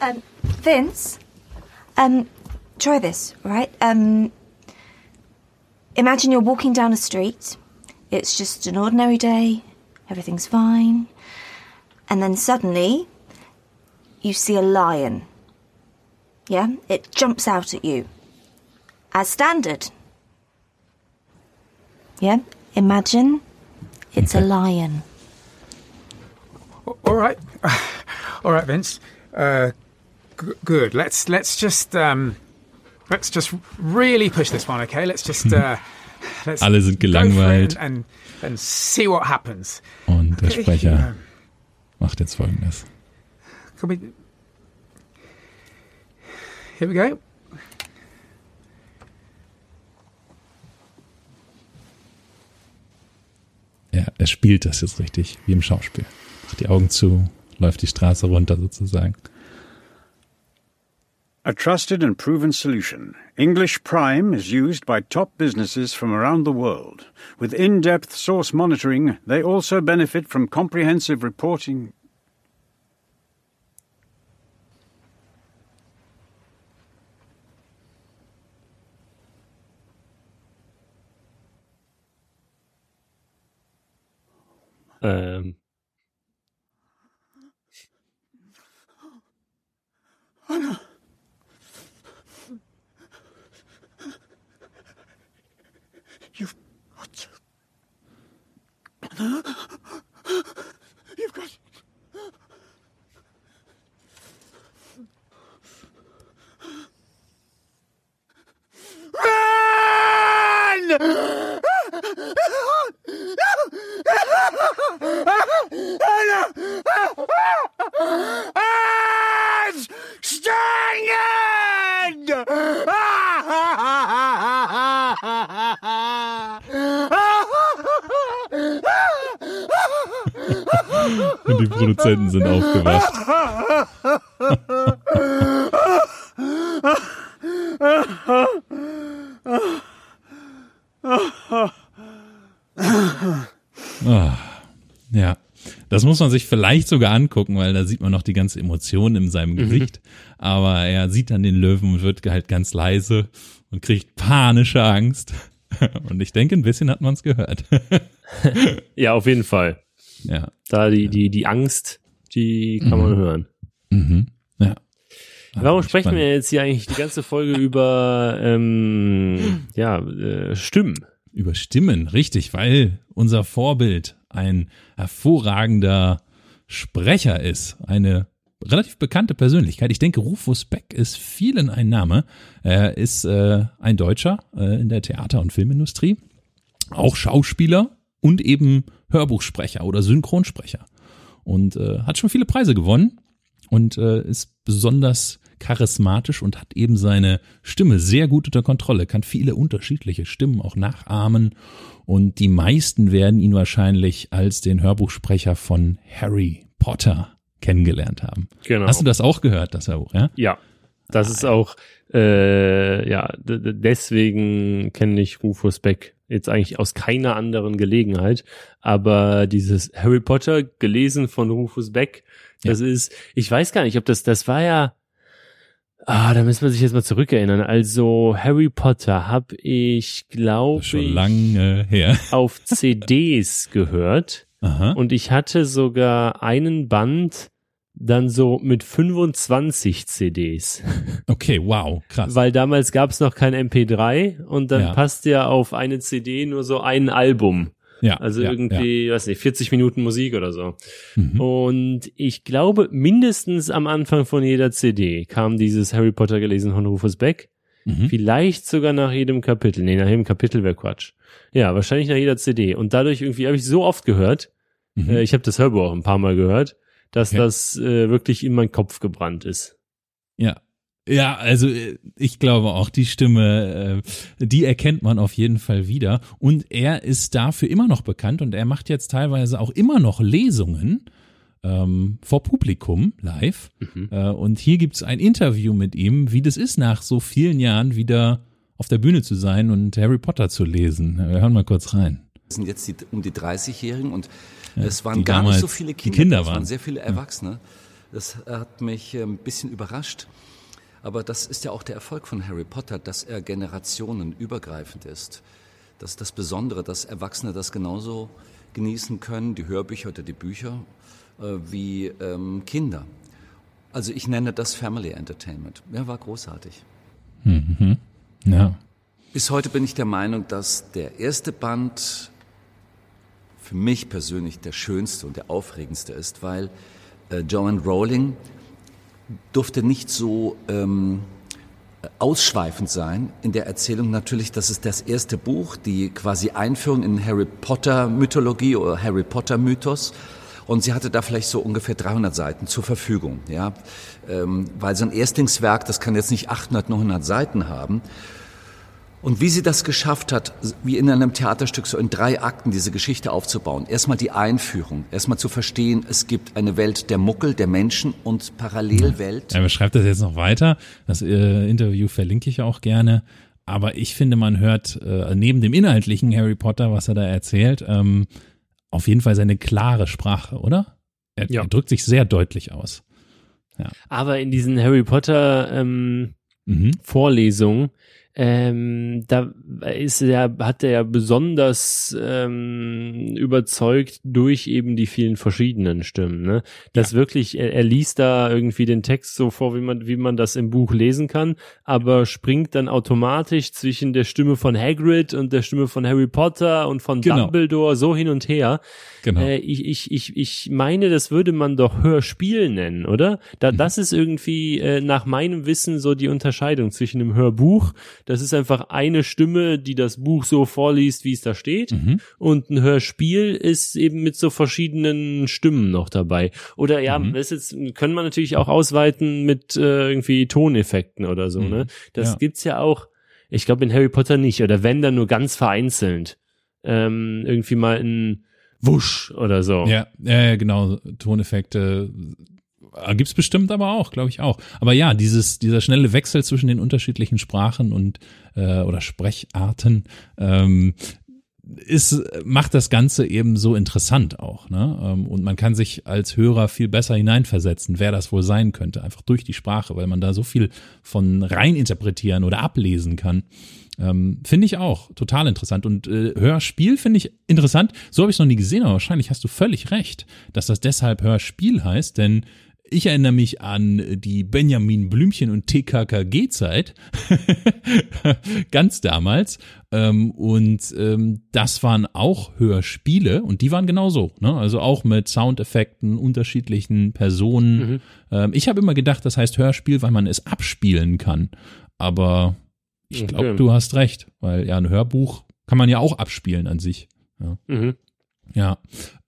Um, Vince, um, try this, right? Um, Imagine you're walking down a street, it's just an ordinary day, everything's fine, and then suddenly you see a lion. Yeah? It jumps out at you. As standard. Yeah? Imagine it's a lion. All right. All right, Vince. Uh, g- good. Let's let's just um, Let's just really push this one, okay? Let's just uh, let's Alle sind gelangweilt. And, and, see what happens. Und der Sprecher macht jetzt folgendes. We, here we go. Ja, er spielt das jetzt richtig, wie im Schauspiel. Macht die Augen zu, läuft die Straße runter sozusagen. A trusted and proven solution, English Prime is used by top businesses from around the world. With in depth source monitoring, they also benefit from comprehensive reporting. Um. Oh Huh? Produzenten sind aufgewacht. oh, ja, das muss man sich vielleicht sogar angucken, weil da sieht man noch die ganze Emotion in seinem mhm. Gesicht. Aber er sieht dann den Löwen und wird halt ganz leise und kriegt panische Angst. Und ich denke, ein bisschen hat man es gehört. ja, auf jeden Fall. Ja. Da die, die, die Angst, die kann mhm. man hören. Mhm. Ja. Warum sprechen spannend. wir jetzt hier eigentlich die ganze Folge über ähm, ja, äh, Stimmen? Über Stimmen, richtig, weil unser Vorbild ein hervorragender Sprecher ist, eine relativ bekannte Persönlichkeit. Ich denke, Rufus Beck ist vielen ein Name. Er ist äh, ein Deutscher äh, in der Theater- und Filmindustrie, auch Schauspieler und eben Hörbuchsprecher oder Synchronsprecher und äh, hat schon viele Preise gewonnen und äh, ist besonders charismatisch und hat eben seine Stimme sehr gut unter Kontrolle, kann viele unterschiedliche Stimmen auch nachahmen und die meisten werden ihn wahrscheinlich als den Hörbuchsprecher von Harry Potter kennengelernt haben. Genau. Hast du das auch gehört, das Hörbuch, ja? Ja. Das ist auch, äh, ja, deswegen kenne ich Rufus Beck jetzt eigentlich aus keiner anderen Gelegenheit. Aber dieses Harry Potter gelesen von Rufus Beck, das ja. ist, ich weiß gar nicht, ob das, das war ja, Ah, da müssen wir sich jetzt mal zurückerinnern. Also Harry Potter habe ich, glaube ich, lange her auf CDs gehört. Aha. Und ich hatte sogar einen Band dann so mit 25 CDs. Okay, wow, krass. Weil damals gab es noch kein MP3 und dann Ja. passt ja auf eine CD nur so ein Album. Ja, Also ja, irgendwie, weiß nicht, 40 Minuten Musik oder so. Mhm. Und ich glaube, mindestens am Anfang von jeder CD kam dieses Harry Potter gelesen von Rufus Beck. Mhm. Vielleicht sogar nach jedem Kapitel. Nee, nach jedem Kapitel wäre Quatsch. Ja, wahrscheinlich nach jeder CD. Und dadurch irgendwie habe ich so oft gehört, Mhm. äh, ich habe das Hörbuch auch ein paar Mal gehört, dass Okay. das äh, wirklich in meinen Kopf gebrannt ist. Ja. Ja, also äh, ich glaube auch, die Stimme, äh, die erkennt man auf jeden Fall wieder. Und er ist dafür immer noch bekannt und er macht jetzt teilweise auch immer noch Lesungen ähm, vor Publikum live. Mhm. Äh, und hier gibt's ein Interview mit ihm, wie das ist, nach so vielen Jahren wieder auf der Bühne zu sein und Harry Potter zu lesen. Wir hören mal kurz rein. Das sind jetzt die, um die 30-Jährigen und Ja, es waren gar nicht so viele Kinder, Kinder es waren waren. sehr viele Erwachsene. Das hat mich äh, ein bisschen überrascht. Aber das ist ja auch der Erfolg von Harry Potter, dass er generationenübergreifend ist. Das ist das Besondere, dass Erwachsene das genauso genießen können, die Hörbücher oder die Bücher, äh, wie ähm, Kinder. Also ich nenne das Family Entertainment. Ja, war großartig. Mhm. Ja. Bis heute bin ich der Meinung, dass der erste Band für mich persönlich der schönste und der aufregendste ist, weil äh, Joanne Rowling durfte nicht so ähm, ausschweifend sein in der Erzählung. Natürlich, das ist das erste Buch, die quasi Einführung in Harry Potter Mythologie oder Harry Potter Mythos. Und sie hatte da vielleicht so ungefähr 300 Seiten zur Verfügung, ja, ähm, weil so ein Erstlingswerk, das kann jetzt nicht 800, 900 Seiten haben. Und wie sie das geschafft hat, wie in einem Theaterstück so in drei Akten diese Geschichte aufzubauen. Erstmal die Einführung, erstmal zu verstehen, es gibt eine Welt der Muckel, der Menschen und Parallelwelt. Er beschreibt das jetzt noch weiter. Das äh, Interview verlinke ich auch gerne. Aber ich finde, man hört äh, neben dem inhaltlichen Harry Potter, was er da erzählt, ähm, auf jeden Fall seine klare Sprache, oder? Er, Ja. er drückt sich sehr deutlich aus. Ja. Aber in diesen Harry Potter ähm, Mhm. Vorlesungen, ähm, da ist er, hat er ja besonders ähm, überzeugt durch eben die vielen verschiedenen Stimmen. Ne? Das wirklich, er, er liest da irgendwie den Text so vor, wie man, wie man das im Buch lesen kann, aber springt dann automatisch zwischen der Stimme von Hagrid und der Stimme von Harry Potter und von Genau. Dumbledore so hin und her. Genau. Äh, ich, ich, ich, ich meine, das würde man doch Hörspiel nennen, oder? Da, Mhm. Das ist irgendwie äh, nach meinem Wissen so die Unterscheidung zwischen einem Hörbuch. Das ist einfach eine Stimme, die das Buch so vorliest, wie es da steht. Mhm. Und ein Hörspiel ist eben mit so verschiedenen Stimmen noch dabei. Oder ja, Mhm. das jetzt können wir natürlich auch ausweiten mit äh, irgendwie Toneffekten oder so, Mhm. ne? Das Ja. gibt's ja auch. Ich glaube in Harry Potter nicht. Oder wenn dann nur ganz vereinzelt. Ähm, irgendwie mal ein Wusch oder so. Ja, ja, genau. Toneffekte äh, gibt's bestimmt aber auch, glaube ich auch. Aber ja, dieses, dieser schnelle Wechsel zwischen den unterschiedlichen Sprachen und äh, oder Sprecharten ähm, ist, macht das Ganze eben so interessant auch. Ne? Ähm, Und man kann sich als Hörer viel besser hineinversetzen, wer das wohl sein könnte, einfach durch die Sprache, weil man da so viel von rein interpretieren oder ablesen kann. Ähm, finde ich auch total interessant. Und äh, Hörspiel finde ich interessant. So habe ich es noch nie gesehen, aber wahrscheinlich hast du völlig recht, dass das deshalb Hörspiel heißt, denn ich erinnere mich an die Benjamin Blümchen und TKKG-Zeit, ganz damals. Ähm, und ähm, das waren auch Hörspiele und die waren genauso. Ne? Also auch mit Soundeffekten, unterschiedlichen Personen. Mhm. Ähm, ich habe immer gedacht, das heißt Hörspiel, weil man es abspielen kann. Aber ich glaube, Okay. du hast recht, weil ja ein Hörbuch kann man ja auch abspielen an sich. Ja. Mhm. Ja.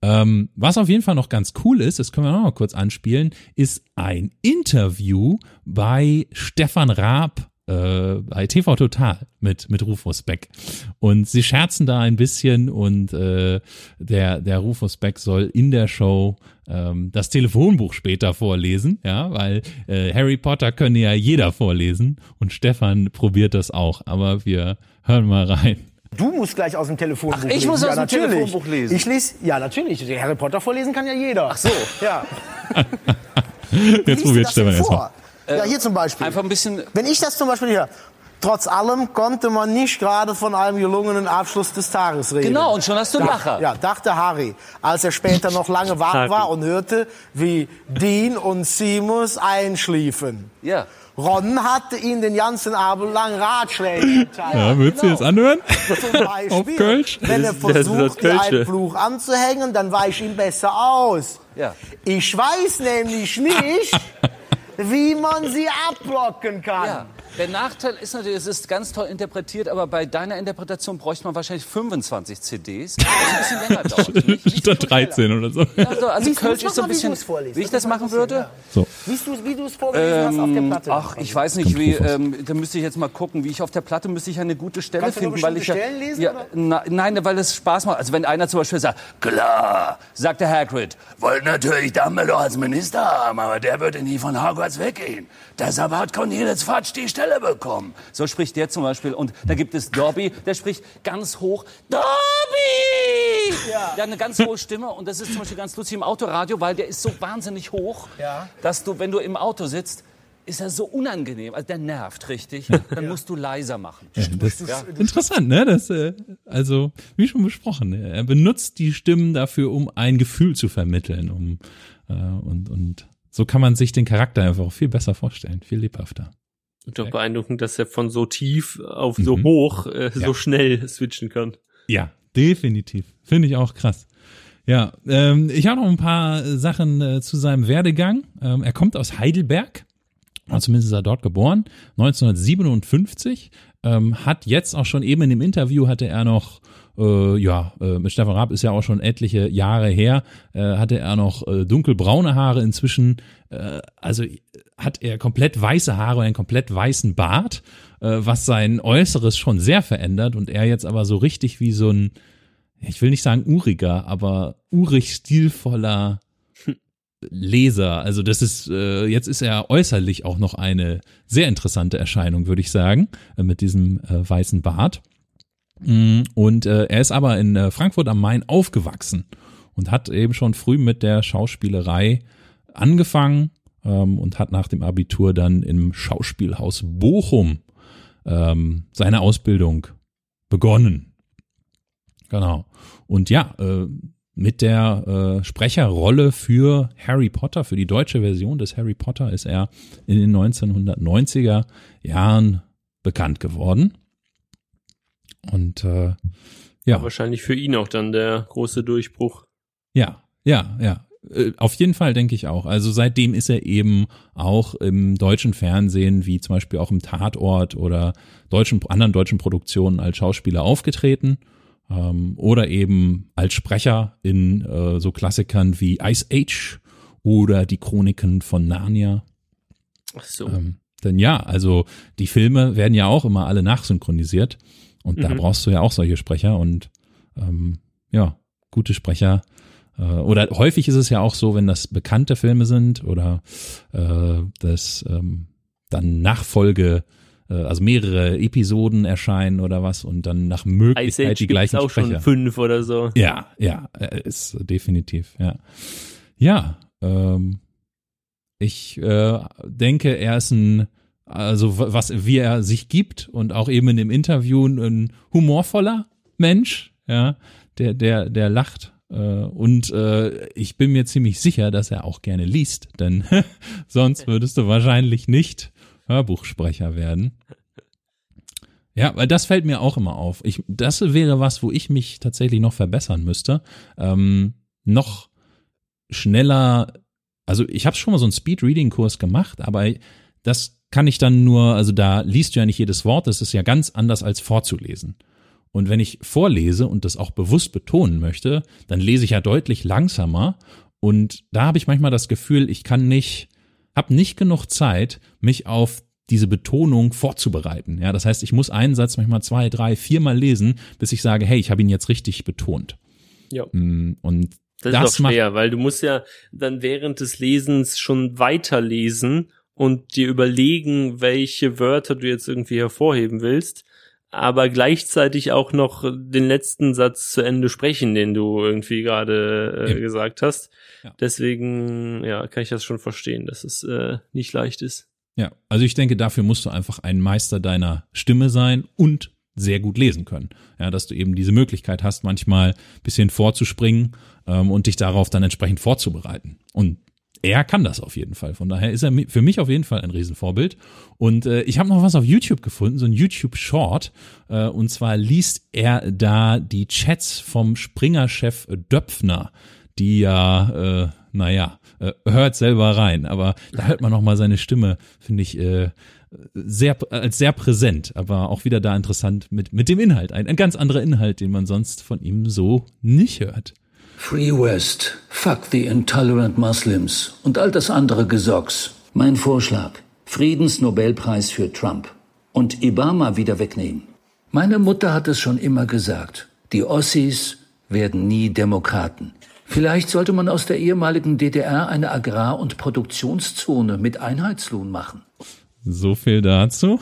Ähm, was auf jeden Fall noch ganz cool ist, das können wir noch mal kurz anspielen, ist ein Interview bei Stefan Raab äh, bei TV Total mit, mit Rufus Beck. Und sie scherzen da ein bisschen und äh, der, der Rufus Beck soll in der Show ähm, das Telefonbuch später vorlesen, ja, weil äh, Harry Potter könne ja jeder vorlesen und Stefan probiert das auch. Aber wir hören mal rein. Du musst gleich aus dem Telefonbuch Ach, ich lesen. muss ja, aus dem natürlich. Telefonbuch lesen. Ich lese, ja natürlich. Harry Potter vorlesen kann ja jeder. Ach so. Ja. Jetzt probiert Stefan erstmal. Ja, hier zum Beispiel. Einfach ein bisschen. Wenn ich das zum Beispiel hier. Trotz allem konnte man nicht gerade von einem gelungenen Abschluss des Tages reden. Genau, und schon hast du einen Lacher. Ja, dachte Harry, als er später noch lange wach war und hörte, wie Dean und Seamus einschliefen. Ja. Ron hatte ihn den ganzen Abend lang Ratschläge geteilt. Ja, würdest du jetzt anhören? Zum Beispiel, Auf Kölsch? wenn er versucht, mir einen Fluch anzuhängen, dann weiche ich ihm besser aus. Ja. Ich weiß nämlich nicht, wie man sie abblocken kann. Ja. Der Nachteil ist natürlich, es ist ganz toll interpretiert, aber bei deiner Interpretation bräuchte man wahrscheinlich 25 CDs, was ein bisschen länger dauert. Nicht? Statt 13 oder so. Also, also Lies- Kölsch ist so ein wie bisschen, vorliest. wie ich Das das machen würde. So. Wie du wie es vorgelesen hast auf der Ähm, Platte. ach, ich weiß nicht, wie, ähm, da müsste ich jetzt mal gucken, wie ich auf der Platte müsste ich eine gute Stelle Kannst finden, weil ich ja, Stellen lesen, ja oder? na, nein, weil es Spaß macht. Also wenn einer zum Beispiel sagt, klar, sagt der Hagrid, wollt natürlich Dumbledore als Minister haben, aber der würde nie von Hogwarts weggehen. Deshalb hat Cornelius Fudge die Stelle bekommen. So spricht der zum Beispiel. Und da gibt es Dobby, der spricht ganz hoch, Dobby! Ja. Der hat eine ganz hohe Stimme und das ist zum Beispiel ganz lustig im Autoradio, weil der ist so wahnsinnig hoch, Ja. dass du, wenn du im Auto sitzt, ist er so unangenehm, also der nervt richtig, dann musst du leiser machen. Ja, das Ja. ist interessant, ne? Das, äh, also, wie schon besprochen, ne? er benutzt die Stimmen dafür, um ein Gefühl zu vermitteln, um äh, und, und so kann man sich den Charakter einfach viel besser vorstellen, viel lebhafter. Und doch beeindruckend, dass er von so tief auf so Mhm. hoch äh, so Ja. schnell switchen kann. Ja, definitiv. Finde ich auch krass. Ja, ähm, ich habe noch ein paar Sachen äh, zu seinem Werdegang. Ähm, er kommt aus Heidelberg, oder zumindest ist er dort geboren, 1957. Ähm, hat jetzt auch schon eben in dem Interview hatte er noch, äh, ja, äh, mit Stefan Raab ist ja auch schon etliche Jahre her, äh, hatte er noch äh, dunkelbraune Haare inzwischen, äh, also hat er komplett weiße Haare und einen komplett weißen Bart, äh, was sein Äußeres schon sehr verändert und er jetzt aber so richtig wie so ein, ich will nicht sagen uriger, aber urig stilvoller Leser. Also das ist, äh, jetzt ist er äußerlich auch noch eine sehr interessante Erscheinung, würde ich sagen, mit diesem äh, weißen Bart. Mm, Und äh, er ist aber in äh, Frankfurt am Main aufgewachsen und hat eben schon früh mit der Schauspielerei angefangen ähm, und hat nach dem Abitur dann im Schauspielhaus Bochum ähm, seine Ausbildung begonnen. Genau. Und ja, äh, mit der äh, Sprecherrolle für Harry Potter, für die deutsche Version des Harry Potter, ist er in den 1990er Jahren bekannt geworden. Und äh, ja. Wahrscheinlich für ihn auch dann der große Durchbruch. Ja, ja, ja. Äh, Auf jeden Fall denke ich auch. Also seitdem ist er eben auch im deutschen Fernsehen, wie zum Beispiel auch im Tatort oder deutschen, anderen deutschen Produktionen als Schauspieler aufgetreten. Ähm, oder eben als Sprecher in äh, so Klassikern wie Ice Age oder die Chroniken von Narnia. Ach so. Ähm, denn ja, also die Filme werden ja auch immer alle nachsynchronisiert. Und da Mhm. brauchst du ja auch solche Sprecher und ähm, ja, gute Sprecher. Äh, oder häufig ist es ja auch so, wenn das bekannte Filme sind oder äh, das ähm, dann Nachfolge, äh, also mehrere Episoden erscheinen oder was und dann nach Möglichkeit die gleichen auch Sprecher. schon fünf oder so. Ja, ja, äh, ist definitiv, ja. Ja, ähm, ich äh, denke, er ist ein, also wa- was, wie er sich gibt und auch eben in dem Interview ein humorvoller Mensch, ja, der, der, der lacht. Äh, und äh, ich bin mir ziemlich sicher, dass er auch gerne liest, denn sonst würdest du wahrscheinlich nicht Hörbuchsprecher werden. Ja, weil das fällt mir auch immer auf. Ich, das wäre was, wo ich mich tatsächlich noch verbessern müsste. Ähm, noch schneller, also ich habe schon mal so einen Speed-Reading-Kurs gemacht, aber das kann ich dann nur, also da liest du ja nicht jedes Wort, das ist ja ganz anders als vorzulesen. Und wenn ich vorlese und das auch bewusst betonen möchte, dann lese ich ja deutlich langsamer. Und da habe ich manchmal das Gefühl, ich kann nicht, habe nicht genug Zeit, mich auf diese Betonung vorzubereiten. Ja, das heißt, ich muss einen Satz manchmal zwei, drei, viermal lesen, bis ich sage, hey, ich habe ihn jetzt richtig betont. Ja. Mm, Und Das, das, ist auch schwer, weil du musst ja dann während des Lesens schon weiterlesen und dir überlegen, welche Wörter du jetzt irgendwie hervorheben willst, aber gleichzeitig auch noch den letzten Satz zu Ende sprechen, den du irgendwie gerade äh, Ja. gesagt hast. Deswegen, ja, kann ich das schon verstehen, dass es äh, nicht leicht ist. Ja, also ich denke, dafür musst du einfach ein Meister deiner Stimme sein und sehr gut lesen können. Ja, dass du eben diese Möglichkeit hast, manchmal ein bisschen vorzuspringen ähm, und dich darauf dann entsprechend vorzubereiten. Und er kann das auf jeden Fall. Von daher ist er für mich auf jeden Fall ein Riesenvorbild. Und äh, ich habe noch was auf YouTube gefunden, so ein YouTube-Short. Äh, und zwar liest er da die Chats vom Springer-Chef Döpfner, die ja, äh, naja, äh, hört selber rein. Aber da hört man noch mal seine Stimme, finde ich, äh, sehr, als sehr präsent, aber auch wieder da interessant mit, mit dem Inhalt. Ein, ein ganz anderer Inhalt, den man sonst von ihm so nicht hört. Free West, fuck the intolerant Muslims und all das andere Gesocks. Mein Vorschlag, Friedensnobelpreis für Trump und Obama wieder wegnehmen. Meine Mutter hat es schon immer gesagt, die Ossis werden nie Demokraten. Vielleicht sollte man aus der ehemaligen DDR eine Agrar- und Produktionszone mit Einheitslohn machen. So viel dazu.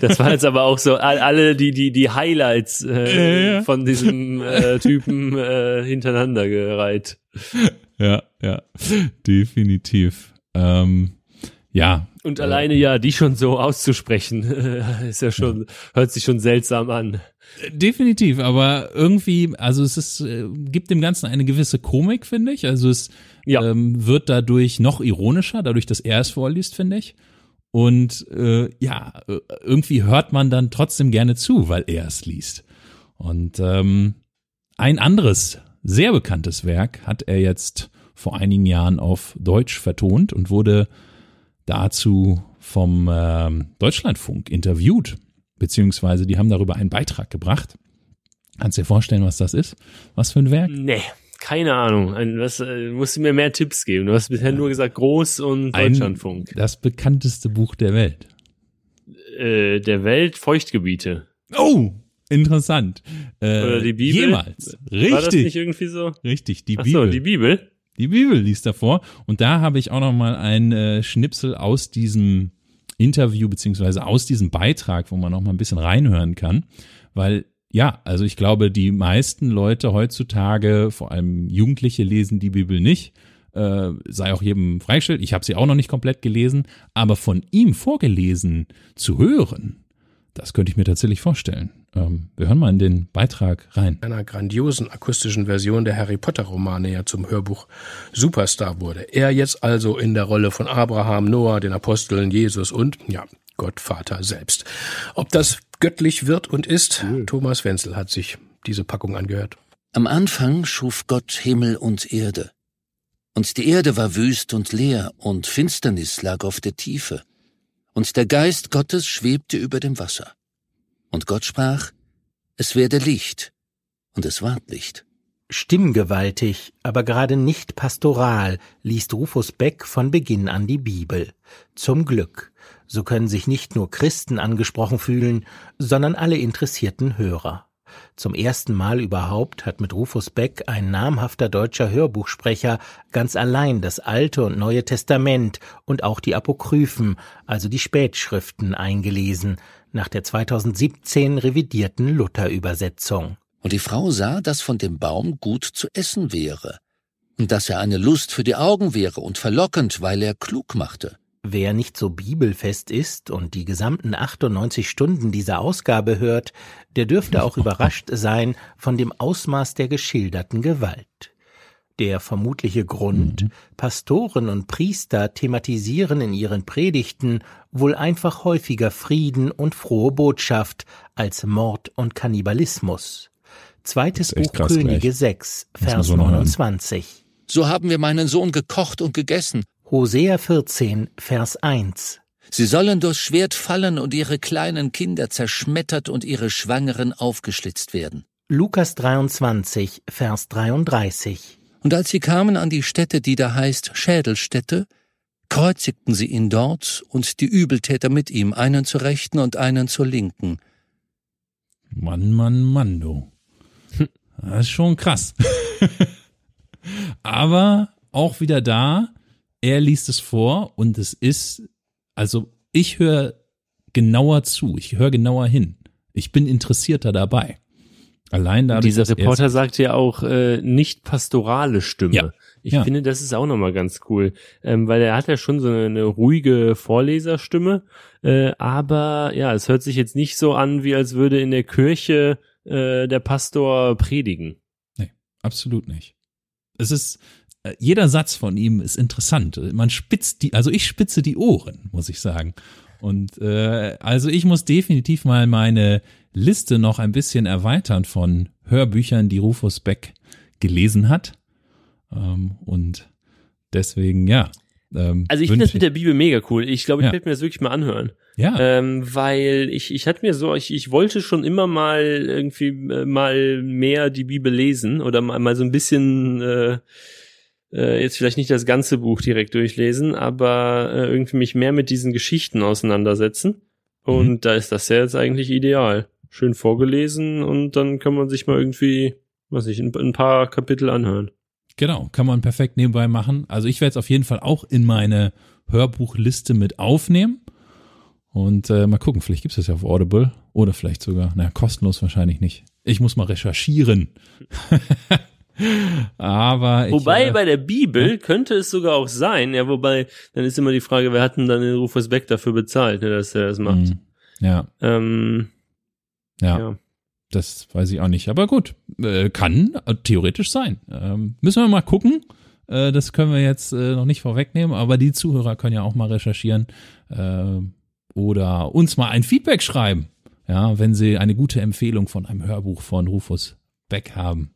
Das war jetzt aber auch so all- alle die die die Highlights äh, Ja, ja. von diesem äh, Typen äh, hintereinander gereiht. Ja, ja, definitiv. Ähm, ja. Und alleine ja, die schon so auszusprechen, ist ja schon hört sich schon seltsam an. Definitiv, aber irgendwie, also es ist, äh, gibt dem Ganzen eine gewisse Komik, finde ich. Also es ähm, wird dadurch noch ironischer, dadurch, dass er es vorliest, finde ich. Und äh, ja, äh, irgendwie hört man dann trotzdem gerne zu, weil er es liest. Und ähm, ein anderes, sehr bekanntes Werk hat er jetzt vor einigen Jahren auf Deutsch vertont und wurde dazu vom ähm, Deutschlandfunk interviewt, beziehungsweise die haben darüber einen Beitrag gebracht. Kannst dir vorstellen, was das ist? Was für ein Werk? Nee, keine Ahnung. Ein, was, äh, musst du mir mehr Tipps geben. Du hast bisher nur gesagt Groß und Deutschlandfunk. Ein, das bekannteste Buch der Welt. Äh, der Welt Feuchtgebiete. Oh, interessant. Äh, Oder die Bibel. Jemals. Richtig. War das nicht irgendwie so? Richtig, die Ach Bibel. so, die Bibel. Die Bibel liest davor. Und da habe ich auch noch mal ein äh, Schnipsel aus diesem Interview beziehungsweise aus diesem Beitrag, wo man noch mal ein bisschen reinhören kann, weil ja, also ich glaube, die meisten Leute heutzutage, vor allem Jugendliche, lesen die Bibel nicht. Äh, sei auch jedem freigestellt. Ich habe sie auch noch nicht komplett gelesen, aber von ihm vorgelesen zu hören, das könnte ich mir tatsächlich vorstellen. Ähm, wir hören mal in den Beitrag rein. einer grandiosen akustischen Version der Harry Potter Romane ja zum Hörbuch Superstar wurde. Er jetzt also in der Rolle von Abraham, Noah, den Aposteln, Jesus und, ja, Gott Vater selbst. Ob das göttlich wird und ist, Thomas Wenzel hat sich diese Packung angehört. Am Anfang schuf Gott Himmel und Erde. Und die Erde war wüst und leer, und Finsternis lag auf der Tiefe. Und der Geist Gottes schwebte über dem Wasser. Und Gott sprach, es werde Licht. Und es ward Licht. Stimmgewaltig, aber gerade nicht pastoral, liest Rufus Beck von Beginn an die Bibel. Zum Glück. So können sich nicht nur Christen angesprochen fühlen, sondern alle interessierten Hörer. Zum ersten Mal überhaupt hat mit Rufus Beck ein namhafter deutscher Hörbuchsprecher ganz allein das Alte und Neue Testament und auch die Apokryphen, also die Spätschriften, eingelesen, nach der 2017 revidierten Luther-Übersetzung. Und die Frau sah, dass von dem Baum gut zu essen wäre, und dass er eine Lust für die Augen wäre und verlockend, weil er klug machte. Wer nicht so bibelfest ist und die gesamten 98 Stunden dieser Ausgabe hört, der dürfte auch überrascht sein von dem Ausmaß der geschilderten Gewalt. Der vermutliche Grund, Pastoren und Priester thematisieren in ihren Predigten wohl einfach häufiger Frieden und frohe Botschaft als Mord und Kannibalismus. Zweites Buch Könige gleich. 6, Muss man Vers so noch hören. 29. So haben wir meinen Sohn gekocht und gegessen. Hosea 14, Vers 1. Sie sollen durchs Schwert fallen und ihre kleinen Kinder zerschmettert und ihre Schwangeren aufgeschlitzt werden. Lukas 23, Vers 33. Und als sie kamen an die Stätte, die da heißt Schädelstätte, kreuzigten sie ihn dort und die Übeltäter mit ihm, einen zur rechten und einen zur linken. Mann, Mann, Mann, du. Das ist schon krass. Aber auch wieder da, er liest es vor und es ist, also ich höre genauer zu, ich höre genauer hin. Ich bin interessierter dabei. Allein dadurch, Dieser Reporter sagt ja auch äh, nicht pastorale Stimme. Ja. Ich Ja. finde, das ist auch nochmal ganz cool, ähm, weil er hat ja schon so eine, eine ruhige Vorleserstimme, äh, aber ja, es hört sich jetzt nicht so an, wie als würde in der Kirche äh, der Pastor predigen. Absolut nicht. Es ist, jeder Satz von ihm ist interessant. Man spitzt die, also ich spitze die Ohren, muss ich sagen. Und äh, also ich muss definitiv mal meine Liste noch ein bisschen erweitern von Hörbüchern, die Rufus Beck gelesen hat. Ähm, und deswegen, ja. Ähm, Also ich finde das mit der Bibel mega cool. Ich glaube, ich Ja. werde mir das wirklich mal anhören. Ja. Ähm, weil ich, ich hatte mir so, ich, ich wollte schon immer mal irgendwie äh, mal mehr die Bibel lesen oder mal, mal so ein bisschen äh, äh, jetzt vielleicht nicht das ganze Buch direkt durchlesen, aber äh, irgendwie mich mehr mit diesen Geschichten auseinandersetzen. Und da ist das ja jetzt eigentlich ideal. Schön vorgelesen und dann kann man sich mal irgendwie, was ich, ein, ein paar Kapitel anhören. Genau, kann man perfekt nebenbei machen. Also ich werde es auf jeden Fall auch in meine Hörbuchliste mit aufnehmen. Und äh, mal gucken, vielleicht gibt es das ja auf Audible oder vielleicht sogar, naja, kostenlos wahrscheinlich nicht. Ich muss mal recherchieren. Aber ich, Wobei äh, bei der Bibel könnte es sogar auch sein, ja, wobei, dann ist immer die Frage, wer hat denn dann den Rufus Beck dafür bezahlt, ne, dass er das macht. Mhm. ja, Ähm, ja, ja. das weiß ich auch nicht. Aber gut, äh, kann äh, theoretisch sein. Ähm, müssen wir mal gucken. Äh, das können wir jetzt äh, noch nicht vorwegnehmen, aber die Zuhörer können ja auch mal recherchieren äh, oder uns mal ein Feedback schreiben. Ja, wenn sie eine gute Empfehlung von einem Hörbuch von Rufus Beck haben.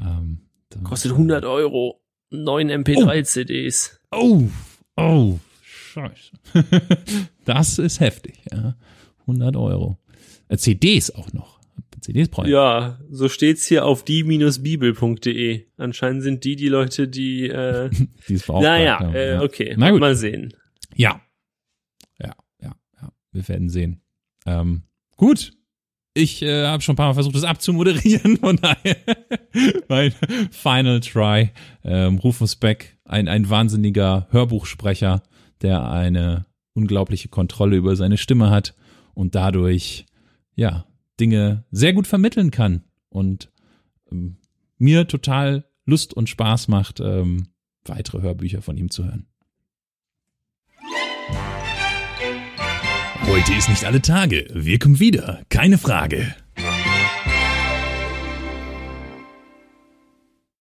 Ähm, Kostet 100 Euro. Neun MP3-CDs. Oh, oh, scheiße. das ist heftig, ja. 100 Euro. Äh, CDs auch noch. CDs brauche ich. Ja, so steht's hier auf die-bibel.de. Anscheinend sind die die Leute, die, äh, Die es naja, haben, äh, ja. okay, Na gut. mal sehen. Ja. Ja, ja, ja. Wir werden sehen. Ähm, gut. Ich äh, habe schon ein paar Mal versucht, das abzumoderieren. Von daher mein Final Try. Ähm, Rufus Beck, ein, ein wahnsinniger Hörbuchsprecher, der eine unglaubliche Kontrolle über seine Stimme hat und dadurch, ja, Dinge sehr gut vermitteln kann und ähm, mir total Lust und Spaß macht, ähm, weitere Hörbücher von ihm zu hören. Heute ist nicht alle Tage. Wir kommen wieder. Keine Frage.